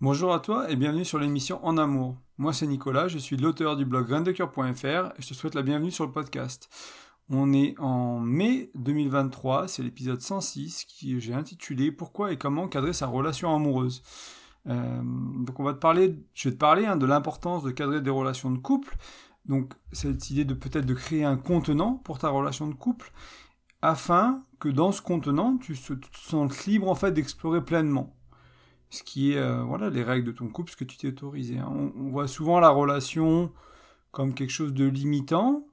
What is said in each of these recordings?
Bonjour à toi et bienvenue sur l'émission En Amour. Moi c'est Nicolas, je suis l'auteur du blog graindecoeur.fr et je te souhaite la bienvenue sur le podcast. On est en mai 2023, c'est l'épisode 106 qui j'ai intitulé Pourquoi et comment cadrer sa relation amoureuse. Euh, donc on va te parler, je vais te parler hein, de l'importance de cadrer des relations de couple. Donc cette idée de peut-être de créer un contenant pour ta relation de couple afin que dans ce contenant tu te sentes libre en fait d'explorer pleinement ce qui est euh, voilà les règles de ton couple, ce que tu t'es autorisé. Hein. On, voit souvent la relation comme quelque chose de limitant,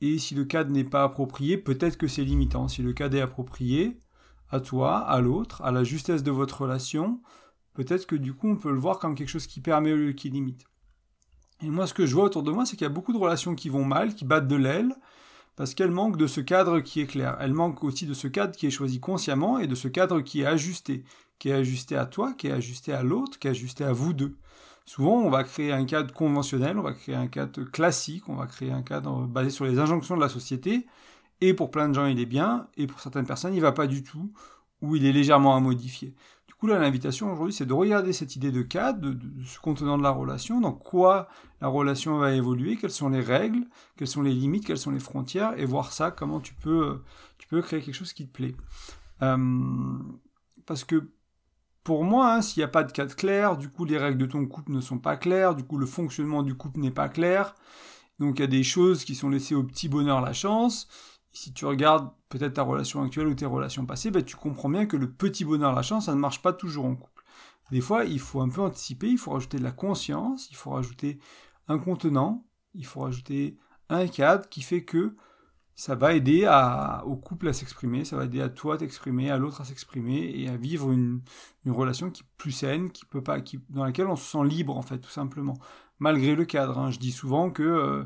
et si le cadre n'est pas approprié, peut-être que c'est limitant. Si le cadre est approprié à toi, à l'autre, à la justesse de votre relation, peut-être que du coup on peut le voir comme quelque chose qui permet ou qui limite. Et moi ce que je vois autour de moi, c'est qu'il y a beaucoup de relations qui vont mal, qui battent de l'aile, parce qu'elles manquent de ce cadre qui est clair. Elles manquent aussi de ce cadre qui est choisi consciemment et de ce cadre qui est ajusté, qui est ajusté à toi, qui est ajusté à l'autre, qui est ajusté à vous deux. Souvent, on va créer un cadre conventionnel, on va créer un cadre classique, on va créer un cadre basé sur les injonctions de la société, et pour plein de gens, il est bien, et pour certaines personnes, il va pas du tout, ou il est légèrement à modifier. Du coup, là, l'invitation aujourd'hui, c'est de regarder cette idée de cadre, de, ce contenant de la relation, dans quoi la relation va évoluer, quelles sont les règles, quelles sont les limites, quelles sont les frontières, et voir ça, comment tu peux, tu peux créer quelque chose qui te plaît. Euh, parce que pour moi, hein, s'il n'y a pas de cadre clair, du coup les règles de ton couple ne sont pas claires, du coup le fonctionnement du couple n'est pas clair, donc il y a des choses qui sont laissées au petit bonheur la chance, si tu regardes peut-être ta relation actuelle ou tes relations passées, ben, tu comprends bien que le petit bonheur, la chance, ça ne marche pas toujours en couple. Des fois, il faut un peu anticiper, il faut rajouter de la conscience, il faut rajouter un contenant, il faut rajouter un cadre qui fait que ça va aider au couple à s'exprimer, ça va aider à toi à t'exprimer, à l'autre à s'exprimer et à vivre une, relation qui est plus saine, qui peut pas, dans laquelle on se sent libre en fait, tout simplement, malgré le cadre. Hein. Je dis souvent que euh,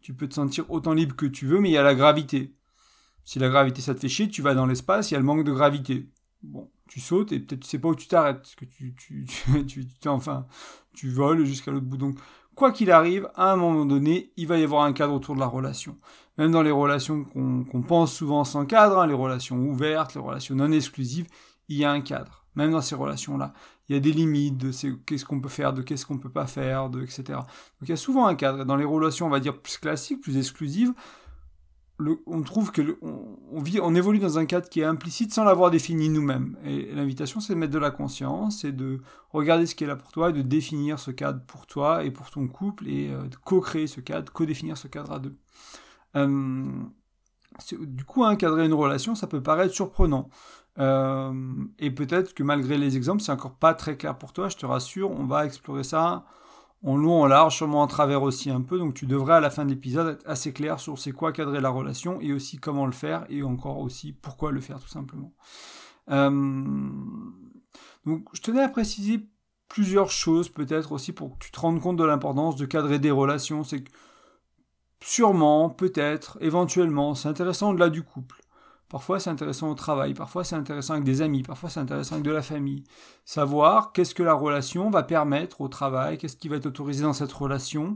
tu peux te sentir autant libre que tu veux, mais il y a la gravité. Si la gravité ça te fait chier, tu vas dans l'espace, il y a le manque de gravité. Bon, tu sautes et peut-être tu sais pas où tu t'arrêtes, parce que tu, enfin, tu voles jusqu'à l'autre bout. Donc, quoi qu'il arrive, à un moment donné, il va y avoir un cadre autour de la relation. Même dans les relations qu'on pense souvent sans cadre, hein, les relations ouvertes, les relations non exclusives, il y a un cadre. Même dans ces relations-là, il y a des limites de qu'est-ce qu'on peut faire, de qu'est-ce qu'on peut pas faire, de etc. Donc il y a souvent un cadre. Dans les relations, on va dire plus classiques, plus exclusives, on trouve que vit, on évolue dans un cadre qui est implicite sans l'avoir défini nous-mêmes. Et l'invitation, c'est de mettre de la conscience, c'est de regarder ce qui est là pour toi et de définir ce cadre pour toi et pour ton couple et euh, de co-créer ce cadre, co-définir ce cadre à deux. Euh, du coup, encadrer une relation, ça peut paraître surprenant. Euh, et peut-être que malgré les exemples, c'est encore pas très clair pour toi. Je te rassure, on va explorer ça en long, en large, sûrement en travers aussi un peu. Donc tu devrais à la fin de l'épisode être assez clair sur c'est quoi cadrer la relation et aussi comment le faire et encore aussi pourquoi le faire tout simplement. Euh, donc je tenais à préciser plusieurs choses peut-être aussi pour que tu te rendes compte de l'importance de cadrer des relations. C'est que sûrement, peut-être, éventuellement, c'est intéressant au-delà du couple. Parfois c'est intéressant au travail, parfois c'est intéressant avec des amis, parfois c'est intéressant avec de la famille. Savoir qu'est-ce que la relation va permettre au travail, qu'est-ce qui va être autorisé dans cette relation.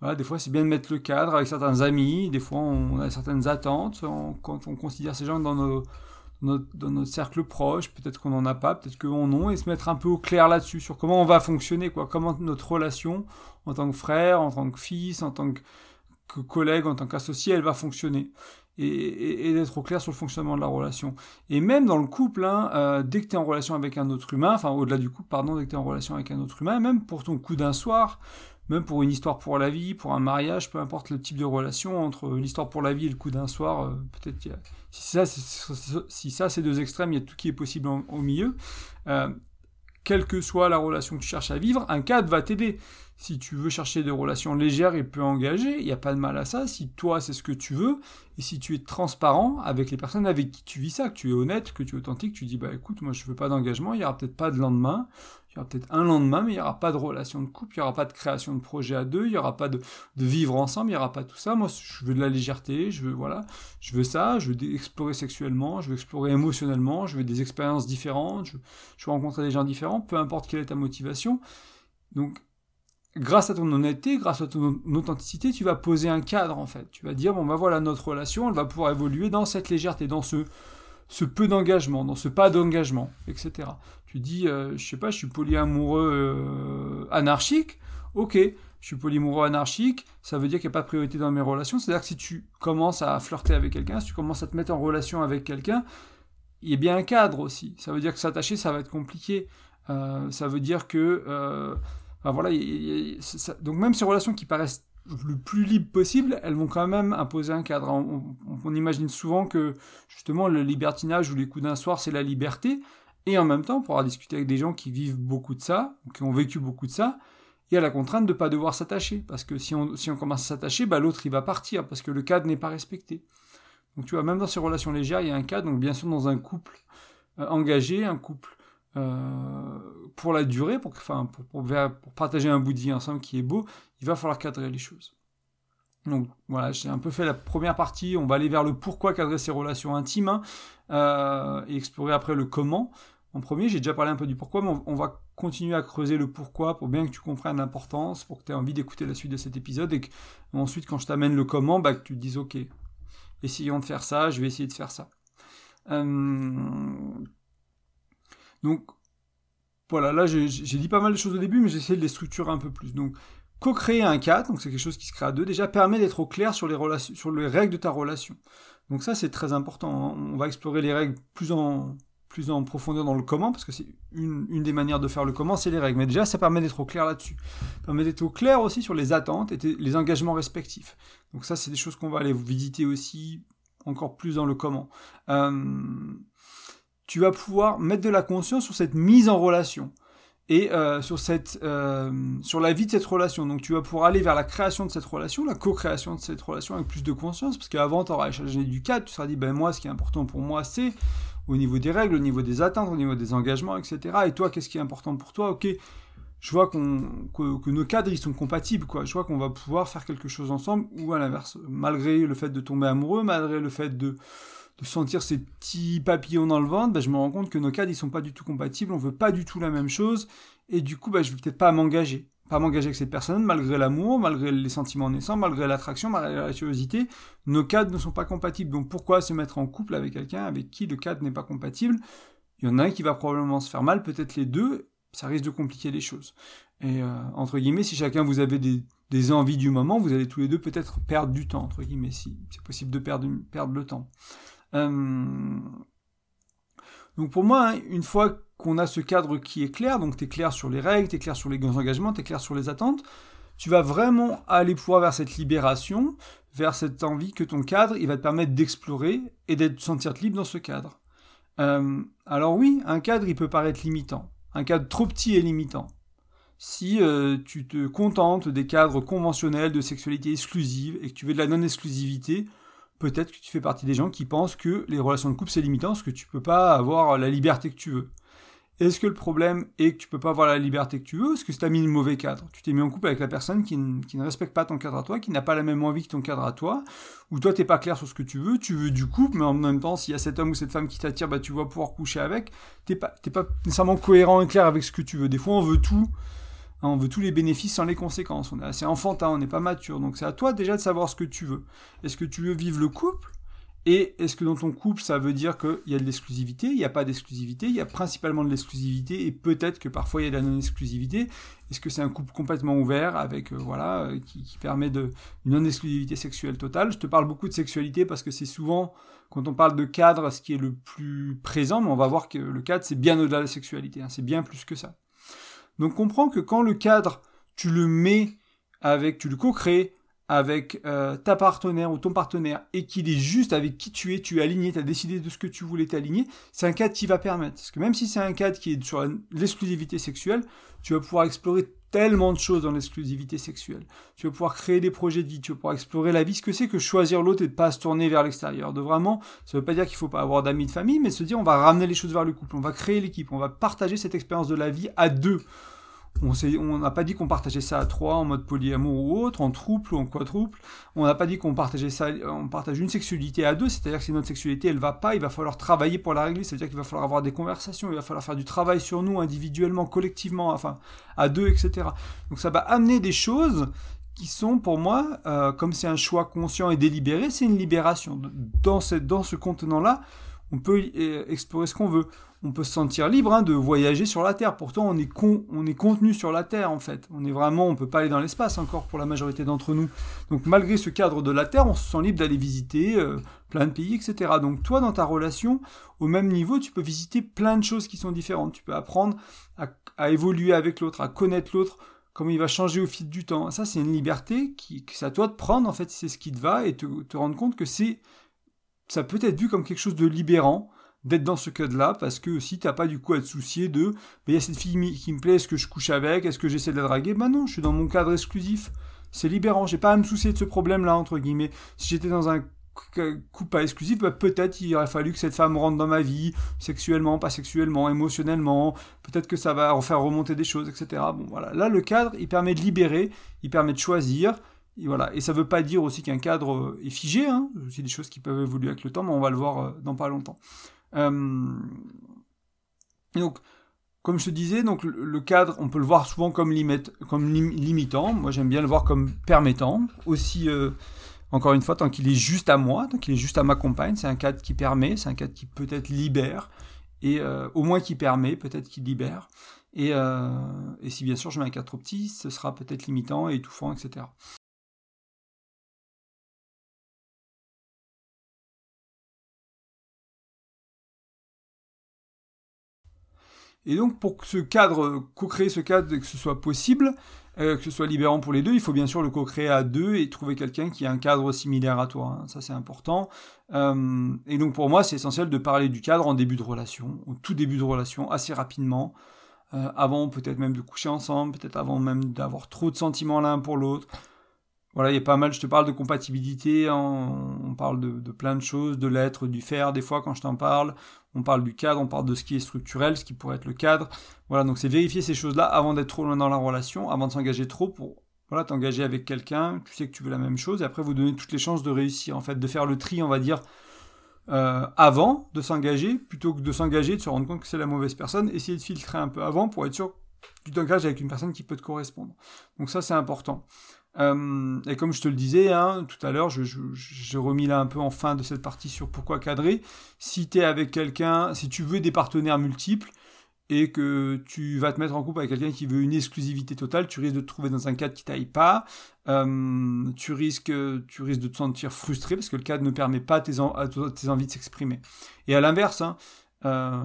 Voilà, des fois c'est bien de mettre le cadre avec certains amis, des fois on a certaines attentes quand on considère ces gens dans, nos, dans notre cercle proche, peut-être qu'on n'en a pas, peut-être qu'on en a, et se mettre un peu au clair là-dessus, sur comment on va fonctionner, quoi, comment notre relation en tant que frère, en tant que fils, en tant que collègue, en tant qu'associé, elle va fonctionner et, d'être au clair sur le fonctionnement de la relation. Et même dans le couple, hein, euh, dès que tu es en relation avec un autre humain, enfin au-delà du couple, pardon, dès que tu es en relation avec un autre humain, même pour ton coup d'un soir, même pour une histoire pour la vie, pour un mariage, peu importe le type de relation, entre l'histoire pour la vie et le coup d'un soir, euh, peut-être si ça, si ça c'est deux extrêmes, il y a tout qui est possible au milieu. Euh, quelle que soit la relation que tu cherches à vivre, un cadre va t'aider. Si tu veux chercher des relations légères et peu engagées, il n'y a pas de mal à ça. Si toi, c'est ce que tu veux, et si tu es transparent avec les personnes avec qui tu vis ça, que tu es honnête, que tu es authentique, tu dis, bah écoute, moi je veux pas d'engagement, il n'y aura peut-être pas de lendemain, il y aura peut-être un lendemain, mais il n'y aura pas de relation de couple, il n'y aura pas de création de projet à deux, il n'y aura pas de, vivre ensemble, il n'y aura pas tout ça. Moi, je veux de la légèreté, je veux, voilà, je veux ça, je veux explorer sexuellement, je veux explorer émotionnellement, je veux des expériences différentes, je, veux rencontrer des gens différents, peu importe quelle est ta motivation. Donc, grâce à ton honnêteté, grâce à ton authenticité, tu vas poser un cadre en fait. Tu vas dire bon ben voilà notre relation, elle va pouvoir évoluer dans cette légèreté, dans ce peu d'engagement, dans ce pas d'engagement, etc. Tu dis, euh, je sais pas, je suis polyamoureux euh, anarchique. Ok, je suis polyamoureux anarchique, ça veut dire qu'il n'y a pas de priorité dans mes relations. C'est-à-dire que si tu commences à flirter avec quelqu'un, si tu commences à te mettre en relation avec quelqu'un, il y a bien un cadre aussi. Ça veut dire que s'attacher, ça va être compliqué. Euh, ça veut dire que, voilà, donc même ces relations qui paraissent le plus libre possible, elles vont quand même imposer un cadre. On, imagine souvent que justement le libertinage ou les coups d'un soir, c'est la liberté. Et en même temps, on pourra discuter avec des gens qui vivent beaucoup de ça, qui ont vécu beaucoup de ça, il y a la contrainte de ne pas devoir s'attacher. Parce que si on, si on commence à s'attacher, bah, l'autre il va partir, parce que le cadre n'est pas respecté. Donc tu vois, même dans ces relations légères, il y a un cadre. Donc bien sûr, dans un couple euh, engagé, un couple euh, pour la durée, pour, enfin, pour, partager un bout de vie ensemble qui est beau, il va falloir cadrer les choses. Donc voilà, j'ai un peu fait la première partie, on va aller vers le pourquoi cadrer ces relations intimes hein, euh, et explorer après le comment. En premier, j'ai déjà parlé un peu du pourquoi, mais on, va continuer à creuser le pourquoi pour bien que tu comprennes l'importance, pour que tu aies envie d'écouter la suite de cet épisode et que ensuite, quand je t'amène le comment, bah, que tu te dises ok, essayons de faire ça, je vais essayer de faire ça. Euh, donc, voilà, là j'ai dit pas mal de choses au début, mais j'ai essayé de les structurer un peu plus. Donc, co-créer un cadre, donc c'est quelque chose qui se crée à deux, déjà permet d'être au clair sur les, règles de ta relation. Donc ça c'est très important. Hein. On va explorer les règles plus en, plus en profondeur dans le comment, parce que c'est une, une, des manières de faire le comment, c'est les règles. Mais déjà ça permet d'être au clair là-dessus. Ça permet d'être au clair aussi sur les attentes et les engagements respectifs. Donc ça c'est des choses qu'on va aller visiter aussi encore plus dans le comment. Euh, tu vas pouvoir mettre de la conscience sur cette mise en relation et euh, sur cette euh, sur la vie de cette relation. Donc tu vas pouvoir aller vers la création de cette relation, la co-création de cette relation avec plus de conscience, parce qu'avant tu auras échangé du cadre, tu seras dit ben moi ce qui est important pour moi c'est au niveau des règles, au niveau des attentes, au niveau des engagements, etc. Et toi qu'est-ce qui est important pour toi? Ok, je vois qu'on que, que, nos cadres ils sont compatibles quoi. Je vois qu'on va pouvoir faire quelque chose ensemble ou à l'inverse, malgré le fait de tomber amoureux, malgré le fait de de sentir ces petits papillons dans le ventre, bah, je me rends compte que nos cadres, ils sont pas du tout compatibles, on veut pas du tout la même chose, et du coup, bah, je vais peut-être pas m'engager. Pas m'engager avec cette personne, malgré l'amour, malgré les sentiments naissants, malgré l'attraction, malgré la curiosité, nos cadres ne sont pas compatibles. Donc pourquoi se mettre en couple avec quelqu'un avec qui le cadre n'est pas compatible? Il y en a un qui va probablement se faire mal, peut-être les deux, ça risque de compliquer les choses. Et euh, entre guillemets, si chacun vous avez des, des envies du moment, vous allez tous les deux peut-être perdre du temps, entre guillemets, si c'est possible de perdre, perdre le temps. Euh, donc pour moi, hein, une fois qu'on a ce cadre qui est clair, donc tu es clair sur les règles, tu es clair sur les engagements, tu es clair sur les attentes, tu vas vraiment aller pouvoir vers cette libération, vers cette envie que ton cadre, il va te permettre d'explorer et d'être sentir libre dans ce cadre. Euh, alors oui, un cadre, il peut paraître limitant. Un cadre trop petit est limitant. Si euh, tu te contentes des cadres conventionnels de sexualité exclusive et que tu veux de la non-exclusivité, peut-être que tu fais partie des gens qui pensent que les relations de couple c'est limitant, parce que tu peux pas avoir la liberté que tu veux. Est-ce que le problème est que tu peux pas avoir la liberté que tu veux, est-ce que tu as mis le mauvais cadre? Tu t'es mis en couple avec la personne qui, ne respecte pas ton cadre à toi, qui n'a pas la même envie que ton cadre à toi, ou toi t'es pas clair sur ce que tu veux, tu veux du couple, mais en même temps s'il y a cet homme ou cette femme qui t'attire, bah tu vas pouvoir coucher avec, t'es pas, pas nécessairement cohérent et clair avec ce que tu veux. Des fois on veut tout, Hein, on veut tous les bénéfices sans les conséquences. On est assez enfantin, on n'est pas mature. Donc c'est à toi déjà de savoir ce que tu veux. Est-ce que tu veux vivre le couple? Et est-ce que dans ton couple, ça veut dire qu'il y a de l'exclusivité? Il n'y a pas d'exclusivité Il y a principalement de l'exclusivité et peut-être que parfois il y a de la non-exclusivité. Est-ce que c'est un couple complètement ouvert avec, euh, voilà, euh, qui, permet de, une non-exclusivité sexuelle totale? Je te parle beaucoup de sexualité parce que c'est souvent, quand on parle de cadre, ce qui est le plus présent, mais on va voir que le cadre, c'est bien au-delà de la sexualité. Hein. c'est bien plus que ça. Donc comprends que quand le cadre, tu le mets avec, tu le co-crées avec euh, ta partenaire ou ton partenaire et qu'il est juste avec qui tu es, tu es aligné, tu as décidé de ce que tu voulais t'aligner, c'est un cadre qui va permettre. Parce que même si c'est un cadre qui est sur l'exclusivité sexuelle, tu vas pouvoir explorer tellement de choses dans l'exclusivité sexuelle. Tu vas pouvoir créer des projets de vie, tu vas pouvoir explorer la vie, ce que c'est que choisir l'autre et de pas se tourner vers l'extérieur. De vraiment, ça veut pas dire qu'il faut pas avoir d'amis de famille, mais se dire on va ramener les choses vers le couple, on va créer l'équipe, on va partager cette expérience de la vie à deux. On n'a pas dit qu'on partageait ça à trois en mode polyamour ou autre, en trouble ou en quadruple. On n'a pas dit qu'on partageait ça, on partage une sexualité à deux, c'est-à-dire que si notre sexualité elle va pas, il va falloir travailler pour la régler, c'est-à-dire qu'il va falloir avoir des conversations, il va falloir faire du travail sur nous individuellement, collectivement, enfin à deux, etc. Donc ça va amener des choses qui sont pour moi, euh, comme c'est un choix conscient et délibéré, c'est une libération. Dans ce, dans ce contenant-là, on peut euh, explorer ce qu'on veut. On peut se sentir libre hein, de voyager sur la Terre. Pourtant, on est, con, on est contenu sur la Terre, en fait. On est vraiment, on peut pas aller dans l'espace encore pour la majorité d'entre nous. Donc, malgré ce cadre de la Terre, on se sent libre d'aller visiter euh, plein de pays, etc. Donc, toi, dans ta relation, au même niveau, tu peux visiter plein de choses qui sont différentes. Tu peux apprendre à, évoluer avec l'autre, à connaître l'autre, comment il va changer au fil du temps. Ça, c'est une liberté qui, que c'est à toi de prendre, en fait, c'est ce qui te va, et te rendre compte que c'est ça peut être vu comme quelque chose de libérant d'être dans ce cadre-là, parce que aussi t'as pas du coup à te soucier de, il y a cette fille qui me plaît, est-ce que je couche avec, est-ce que j'essaie de la draguer? Ben non, je suis dans mon cadre exclusif. C'est libérant, j'ai pas à me soucier de ce problème-là, entre guillemets. Si j'étais dans un couple pas exclusif, bah, peut-être il aurait fallu que cette femme rentre dans ma vie, sexuellement, pas sexuellement, émotionnellement, peut-être que ça va en faire remonter des choses, etc. Bon voilà, là le cadre, il permet de libérer, il permet de choisir, et voilà. Et ça ne veut pas dire aussi qu'un cadre euh, est figé, hein. c'est des choses qui peuvent évoluer avec le temps, mais on va le voir euh, dans pas longtemps. Euh, donc, comme je te disais, donc le cadre, on peut le voir souvent comme, limitant. Moi, j'aime bien le voir comme permettant. Aussi, encore une fois, tant qu'il est juste à moi, tant qu'il est juste à ma compagne, c'est un cadre qui permet, c'est un cadre qui peut-être libère, et au moins qui permet, peut-être qu'il libère. Et, et, si bien sûr je mets un cadre trop petit, ce sera peut-être limitant et étouffant, etc. Et donc, pour que ce cadre, co-créer ce cadre que ce soit possible, euh, que ce soit libérant pour les deux, il faut bien sûr le co-créer à deux et trouver quelqu'un qui a un cadre similaire à toi. Hein. Ça, c'est important. Euh, et donc, pour moi, c'est essentiel de parler du cadre en début de relation, au tout début de relation, assez rapidement. Euh, avant peut-être même de coucher ensemble, peut-être avant même d'avoir trop de sentiments l'un pour l'autre. Voilà, il y a pas mal, je te parle de compatibilité, on, parle de, de, plein de choses, de l'être, du faire, des fois quand je t'en parle, on parle du cadre, on parle de ce qui est structurel, ce qui pourrait être le cadre. Voilà, donc c'est vérifier ces choses-là avant d'être trop loin dans la relation, avant de s'engager trop pour voilà, t'engager avec quelqu'un, tu sais que tu veux la même chose, et après vous donner toutes les chances de réussir, en fait, de faire le tri, on va dire, euh, avant de s'engager, plutôt que de s'engager, de se rendre compte que c'est la mauvaise personne, essayer de filtrer un peu avant pour être sûr que tu t'engages avec une personne qui peut te correspondre. Donc ça, c'est important. Euh, et comme je te le disais hein, tout à l'heure, j'ai remis là un peu en fin de cette partie sur pourquoi cadrer. Si tu es avec quelqu'un, si tu veux des partenaires multiples et que tu vas te mettre en couple avec quelqu'un qui veut une exclusivité totale, tu risques de te trouver dans un cadre qui t'aille pas. Euh, tu, risques, tu risques de te sentir frustré parce que le cadre ne permet pas à tes, tes envies de s'exprimer. Et à l'inverse, hein, euh,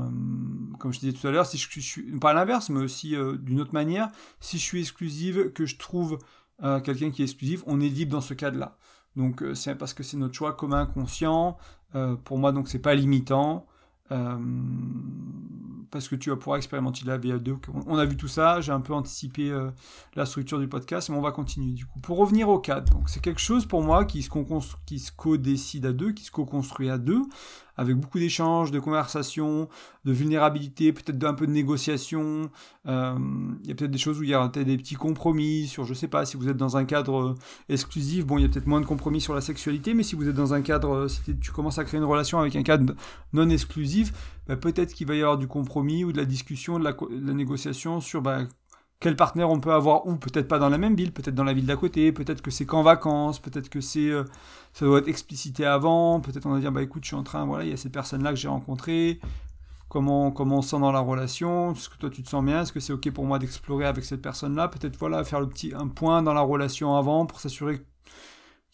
comme je disais tout à l'heure, si je, suis pas à l'inverse, mais aussi d'une autre manière, si je suis exclusive, que je trouve quelqu'un qui est exclusif, on est libre dans ce cadre-là. Donc euh, c'est parce que c'est notre choix commun, conscient. Euh, pour moi, donc c'est pas limitant. Euh, parce que tu vas pouvoir expérimenter la VA2. On a vu tout ça, j'ai un peu anticipé la structure du podcast, mais on va continuer du coup. Pour revenir au cadre, c'est quelque chose pour moi qui se, qui se co-décide à deux, qui se co-construit à deux avec beaucoup d'échanges, de conversations, de vulnérabilité, peut-être un peu de négociation. Euh, il y a peut-être des choses où il y a peut-être des petits compromis sur, je sais pas, si vous êtes dans un cadre euh, exclusif, bon, il y a peut-être moins de compromis sur la sexualité, mais si vous êtes dans un cadre, euh, si tu commences à créer une relation avec un cadre non exclusif, bah, peut-être qu'il va y avoir du compromis ou de la discussion, de la, négociation sur bah, quel partenaire on peut avoir ou peut-être pas dans la même ville, peut-être dans la ville d'à côté, peut-être que c'est qu'en vacances, peut-être que c'est euh, ça doit être explicité avant, peut-être on va dire bah écoute je suis en train voilà il y a cette personne là que j'ai rencontrée, comment comment on se sent dans la relation, est-ce que toi tu te sens bien, est-ce que c'est ok pour moi d'explorer avec cette personne là, peut-être voilà faire le petit un point dans la relation avant pour s'assurer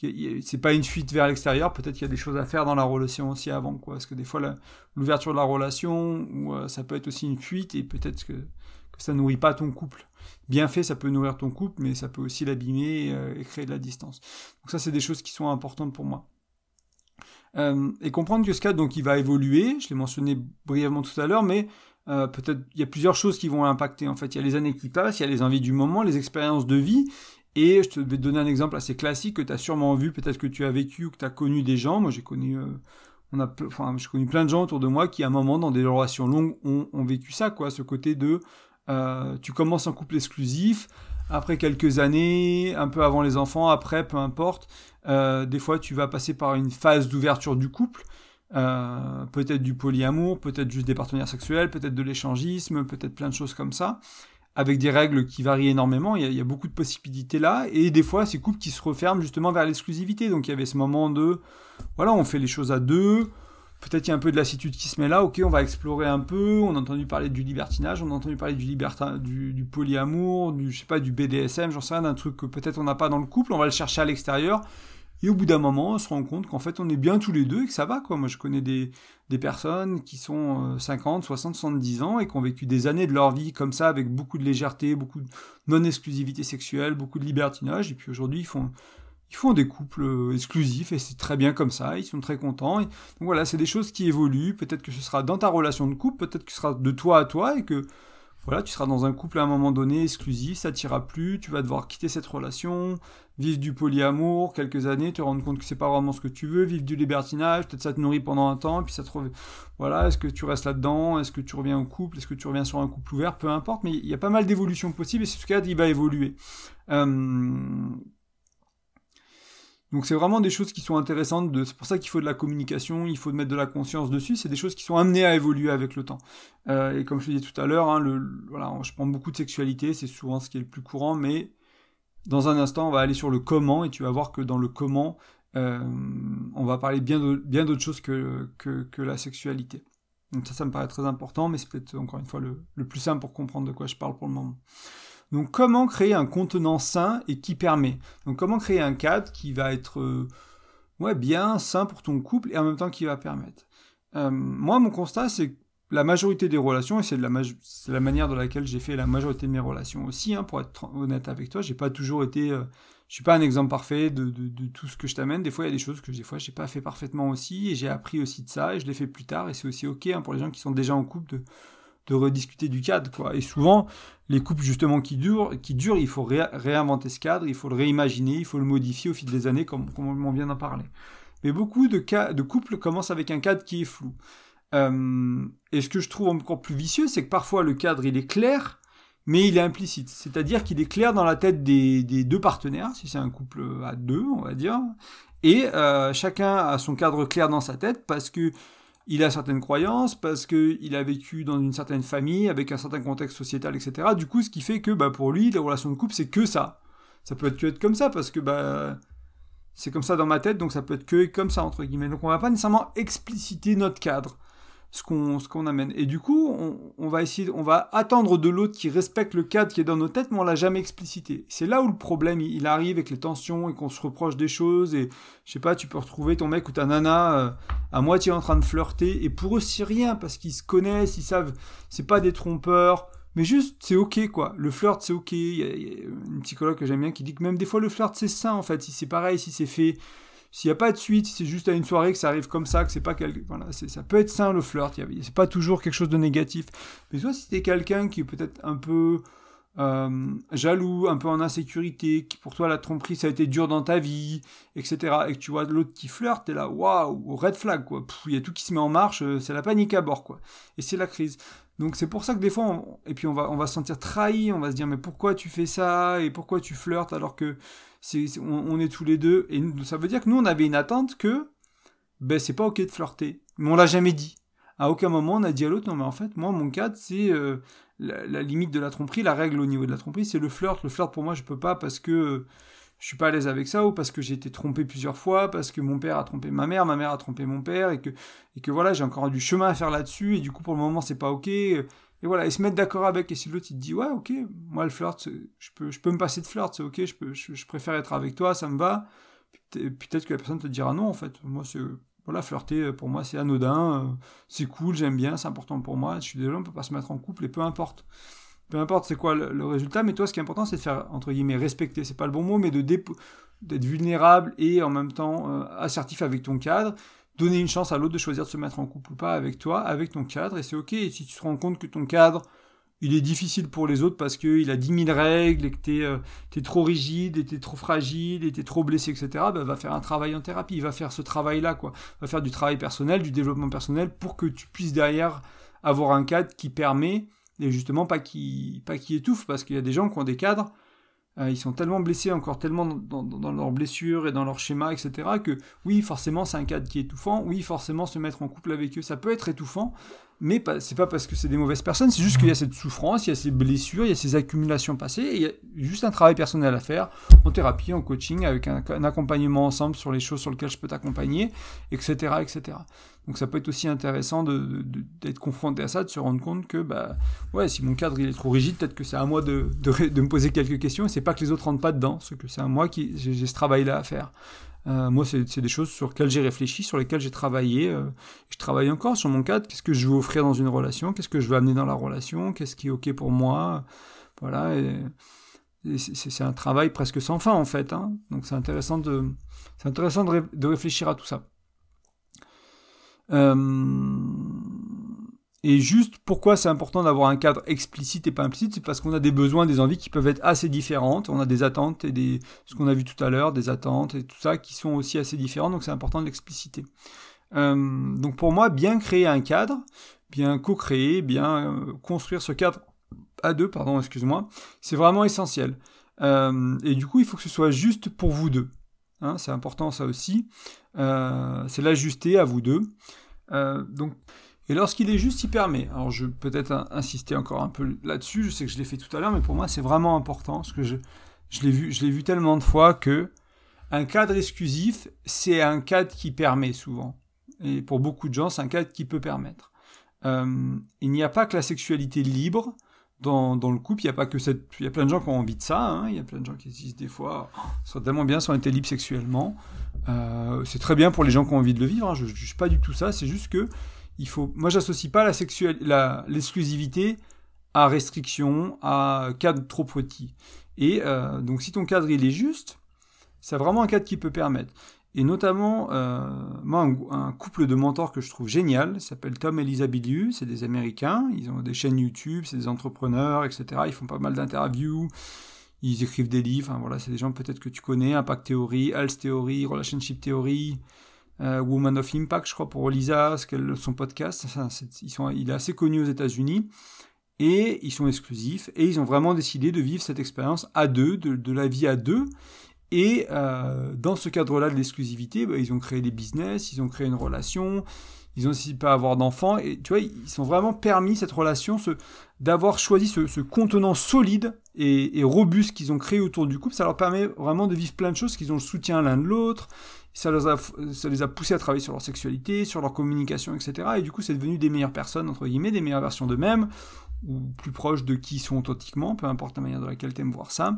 que c'est pas une fuite vers l'extérieur, peut-être qu'il y a des choses à faire dans la relation aussi avant quoi, parce que des fois l'ouverture de la relation ou euh, ça peut être aussi une fuite et peut-être que ça nourrit pas ton couple bien fait, ça peut nourrir ton couple, mais ça peut aussi l'abîmer euh, et créer de la distance. Donc ça, c'est des choses qui sont importantes pour moi. Euh, et comprendre que ce cadre, donc, il va évoluer. Je l'ai mentionné brièvement tout à l'heure, mais euh, peut-être il y a plusieurs choses qui vont l'impacter. En fait, il y a les années qui passent, il y a les envies du moment, les expériences de vie. Et je te vais te donner un exemple assez classique que tu as sûrement vu, peut-être que tu as vécu ou que tu as connu des gens. Moi, j'ai connu, on a, enfin, j'ai connu plein de gens autour de moi qui, à un moment, dans des relations longues, ont, ont vécu ça, quoi, ce côté de euh, tu commences en couple exclusif, après quelques années, un peu avant les enfants, après, peu importe, euh, des fois tu vas passer par une phase d'ouverture du couple, euh, peut-être du polyamour, peut-être juste des partenaires sexuels, peut-être de l'échangisme, peut-être plein de choses comme ça, avec des règles qui varient énormément, il y, a, y, a, beaucoup de possibilités là, et des fois ces couples qui se referment justement vers l'exclusivité, donc il y avait ce moment de, voilà, on fait les choses à deux, peut-être qu'il y a un peu de lassitude qui se met là, ok, on va explorer un peu, on a entendu parler du libertinage, on a entendu parler du, libertin, du, polyamour, du, je sais pas, du BDSM, j'en sais d'un truc que peut-être on n'a pas dans le couple, on va le chercher à l'extérieur, et au bout d'un moment, on se rend compte qu'en fait, on est bien tous les deux et que ça va, quoi. Moi, je connais des, des personnes qui sont 50, 60, 70 ans et qui ont vécu des années de leur vie comme ça, avec beaucoup de légèreté, beaucoup de non-exclusivité sexuelle, beaucoup de libertinage, et puis aujourd'hui, ils font, ils font des couples euh, exclusifs et c'est très bien comme ça, ils sont très contents. Donc voilà, c'est des choses qui évoluent. Peut-être que ce sera dans ta relation de couple, peut-être que ce sera de toi à toi et que voilà, tu seras dans un couple à un moment donné exclusif, ça t'ira plus, tu vas devoir quitter cette relation, vivre du polyamour quelques années, te rendre compte que c'est pas vraiment ce que tu veux, vivre du libertinage, peut-être ça te nourrit pendant un temps, puis ça te voilà, est-ce que tu restes là-dedans, est-ce que tu reviens au couple, est-ce que tu reviens sur un couple ouvert, peu importe, mais il y a pas mal d'évolutions possibles et ce cas il va évoluer. Euh, donc c'est vraiment des choses qui sont intéressantes, c'est pour ça qu'il faut de la communication, il faut mettre de la conscience dessus, c'est des choses qui sont amenées à évoluer avec le temps. Euh, et comme je le disais tout à l'heure, hein, je prends beaucoup de sexualité, c'est souvent ce qui est le plus courant, mais dans un instant on va aller sur le comment, et tu vas voir que dans le comment, euh, on va parler bien d'autres choses que, que, la sexualité. Donc ça, ça me paraît très important, mais c'est peut-être encore une fois le, le plus simple pour comprendre de quoi je parle pour le moment. Donc comment créer un contenant sain et qui permet? Donc comment créer un cadre qui va être euh, bien sain pour ton couple et en même temps qui va permettre? Euh, moi, mon constat, c'est que la majorité des relations, et c'est la, manière dans laquelle j'ai fait la majorité de mes relations aussi, hein, pour être honnête avec toi, j'ai pas toujours été... Euh, je suis pas un exemple parfait de, tout ce que je t'amène. Des fois, il y a des choses que des fois j'ai pas fait parfaitement aussi, et j'ai appris aussi de ça, et je l'ai fait plus tard, et c'est aussi ok hein, pour les gens qui sont déjà en couple de rediscuter du cadre. Quoi. Et souvent, les couples justement qui durent, qui durent il faut réinventer ce cadre, il faut le réimaginer, il faut le modifier au fil des années, comme, on vient d'en parler. Mais beaucoup de, cas, de couples commencent avec un cadre qui est flou. Euh, et ce que je trouve encore plus vicieux, c'est que parfois le cadre il est clair, mais il est implicite. C'est-à-dire qu'il est clair dans la tête des, deux partenaires, si c'est un couple à deux, on va dire, et euh, chacun a son cadre clair dans sa tête parce que il a certaines croyances, parce qu'il a vécu dans une certaine famille, avec un certain contexte sociétal, etc. Du coup, ce qui fait que bah, pour lui, les relations de couple, c'est que ça. Ça peut être que comme ça, parce que bah, c'est comme ça dans ma tête, donc ça peut être que comme ça, entre guillemets. Donc on va pas nécessairement expliciter notre cadre ce qu'on ce qu'on amène. Et du coup, on, on, va essayer, on va attendre de l'autre qui respecte le cadre qui est dans nos têtes, mais on l'a jamais explicité. C'est là où le problème il, arrive avec les tensions et qu'on se reproche des choses. Et je sais pas, tu peux retrouver ton mec ou ta nana euh, à moitié en train de flirter. Et pour eux, c'est rien parce qu'ils se connaissent, ils savent, c'est pas des trompeurs. Mais juste, c'est ok quoi. Le flirt, c'est ok. Il y, a, une psychologue que j'aime bien qui dit que même des fois le flirt, c'est sain en fait. Si c'est pareil, si c'est fait s'il n'y a pas de suite, si c'est juste à une soirée que ça arrive comme ça, que c'est pas quel... voilà, ça peut être sain le flirt, c'est pas toujours quelque chose de négatif. Mais soit si t'es quelqu'un qui est peut-être un peu euh, jaloux, un peu en insécurité, qui pour toi la tromperie ça a été dur dans ta vie, etc. Et que tu vois l'autre qui flirte, t'es là, waouh, red flag quoi. Il y a tout qui se met en marche, euh, c'est la panique à bord quoi. Et c'est la crise. Donc c'est pour ça que des fois, et puis on va, on va se sentir trahi, on va se dire mais pourquoi tu fais ça et pourquoi tu flirtes alors que on, est tous les deux. Et ça veut dire que nous, on avait une attente que ben, c'est pas ok de flirter. Mais on l'a jamais dit. À aucun moment, on a dit à l'autre, non, mais en fait, moi, mon cadre, c'est euh, la, limite de la tromperie, la règle au niveau de la tromperie, c'est le flirt. Le flirt, pour moi, je peux pas parce que je suis pas à l'aise avec ça, ou parce que j'ai été trompé plusieurs fois, parce que mon père a trompé ma mère, ma mère a trompé mon père, et que, et que voilà, j'ai encore du chemin à faire là-dessus, et du coup, pour le moment, c'est pas ok. Et voilà, et se mettre d'accord avec. Et si l'autre il te dit, ouais, ok, moi le flirt, je peux, je peux me passer de flirt, c'est ok, je, peux, je, préfère être avec toi, ça me va. Peut-être que la personne te dira non, en fait. Moi. Voilà, flirter, pour moi, c'est anodin, euh, c'est cool, j'aime bien, c'est important pour moi. Je suis désolé, on peut pas se mettre en couple, et peu importe. Peu importe c'est quoi le, résultat, mais toi, ce qui est important, c'est de faire, entre guillemets, respecter. C'est pas le bon mot, mais de d'être vulnérable et en même temps euh, assertif avec ton cadre donner une chance à l'autre de choisir de se mettre en couple ou pas avec toi, avec ton cadre, et c'est ok. Et si tu te rends compte que ton cadre, il est difficile pour les autres parce qu'il a 10 000 règles et que tu es, euh, trop rigide, et es trop fragile, et es trop blessé, etc., bah, va faire un travail en thérapie. Va faire ce travail-là, quoi. Va faire du travail personnel, du développement personnel pour que tu puisses derrière avoir un cadre qui permet, et justement pas qui, pas qui étouffe, parce qu'il y a des gens qui ont des cadres euh, ils sont tellement blessés, encore tellement dans, leurs blessures et dans leurs schémas, etc., que oui, forcément, c'est un cadre qui est étouffant. Oui, forcément, se mettre en couple avec eux, ça peut être étouffant. Mais c'est pas parce que c'est des mauvaises personnes, c'est juste qu'il y a cette souffrance, il y a ces blessures, il y a ces accumulations passées, et il y a juste un travail personnel à faire en thérapie, en coaching, avec un, accompagnement ensemble sur les choses sur lesquelles je peux t'accompagner, etc., etc. Donc ça peut être aussi intéressant d'être confronté à ça, de se rendre compte que bah ouais, si mon cadre il est trop rigide, peut-être que c'est à moi de, me poser quelques questions, et c'est pas que les autres rentrent pas dedans, c'est que c'est à moi qui j'ai ce travail-là à faire. Euh, moi, c'est des choses sur lesquelles j'ai réfléchi, sur lesquelles j'ai travaillé. Euh, je travaille encore sur mon cadre. Qu'est-ce que je veux offrir dans une relation? Qu'est-ce que je veux amener dans la relation? Qu'est-ce qui est OK pour moi? Voilà. c'est un travail presque sans fin, en fait. Hein. Donc, c'est intéressant, de, intéressant de, de, réfléchir à tout ça. Euh, et juste pourquoi c'est important d'avoir un cadre explicite et pas implicite, c'est parce qu'on a des besoins, des envies qui peuvent être assez différentes. On a des attentes et des, ce qu'on a vu tout à l'heure, des attentes et tout ça qui sont aussi assez différentes, donc c'est important de l'expliciter. Donc pour moi, bien créer un cadre, bien co-créer, bien euh, construire ce cadre à deux, pardon, excuse-moi, c'est vraiment essentiel. Et du coup, il faut que ce soit juste pour vous deux. Hein, c'est important ça aussi. c'est l'ajuster à vous deux. donc et lorsqu'il est juste, il permet. Alors je vais peut-être insister encore un peu là-dessus, je sais que je l'ai fait tout à l'heure, mais pour moi c'est vraiment important, parce que je, l'ai vu, vu tellement de fois que un cadre exclusif, c'est un cadre qui permet souvent. Et pour beaucoup de gens, c'est un cadre qui peut permettre. Euh, il n'y a pas que la sexualité libre dans, le couple, il n'y a pas que cette... Il y a plein de gens qui ont envie de ça, hein. il y a plein de gens qui disent des fois, oh, tellement bien si on était libre sexuellement. Euh, c'est très bien pour les gens qui ont envie de le vivre, hein. je ne juge pas du tout ça, c'est juste que il faut. Moi, j'associe pas la l'exclusivité à restriction, à cadre trop petit. Et euh, donc, si ton cadre il est juste, c'est vraiment un cadre qui peut permettre. Et notamment, euh, moi, un, couple de mentors que je trouve génial, s'appelle Tom et Lisa Bilyeu, c'est des Américains, ils ont des chaînes YouTube, c'est des entrepreneurs, etc. Ils font pas mal d'interviews, ils écrivent des livres, voilà, c'est des gens peut-être que tu connais, Impact Theory, Health Theory, Relationship Theory, Woman of Impact, je crois, pour Lisa, son podcast. ils sont, il est assez connu aux États-Unis. Et ils sont exclusifs. Et ils ont vraiment décidé de vivre cette expérience à deux, de, la vie à deux. Et euh, dans ce cadre-là de l'exclusivité, bah, ils ont créé des business, ils ont créé une relation, ils ont aussi pas avoir d'enfants. Et tu vois, ils sont vraiment permis cette relation, d'avoir choisi ce, contenant solide et robuste qu'ils ont créé autour du couple. Ça leur permet vraiment de vivre plein de choses, qu'ils ont le soutien l'un de l'autre ça, les a, ça les a poussés à travailler sur leur sexualité, sur leur communication, etc. Et du coup, c'est devenu des meilleures personnes, entre guillemets, des meilleures versions d'eux-mêmes, ou plus proches de qui ils sont authentiquement, peu importe la manière de laquelle tu aimes voir ça.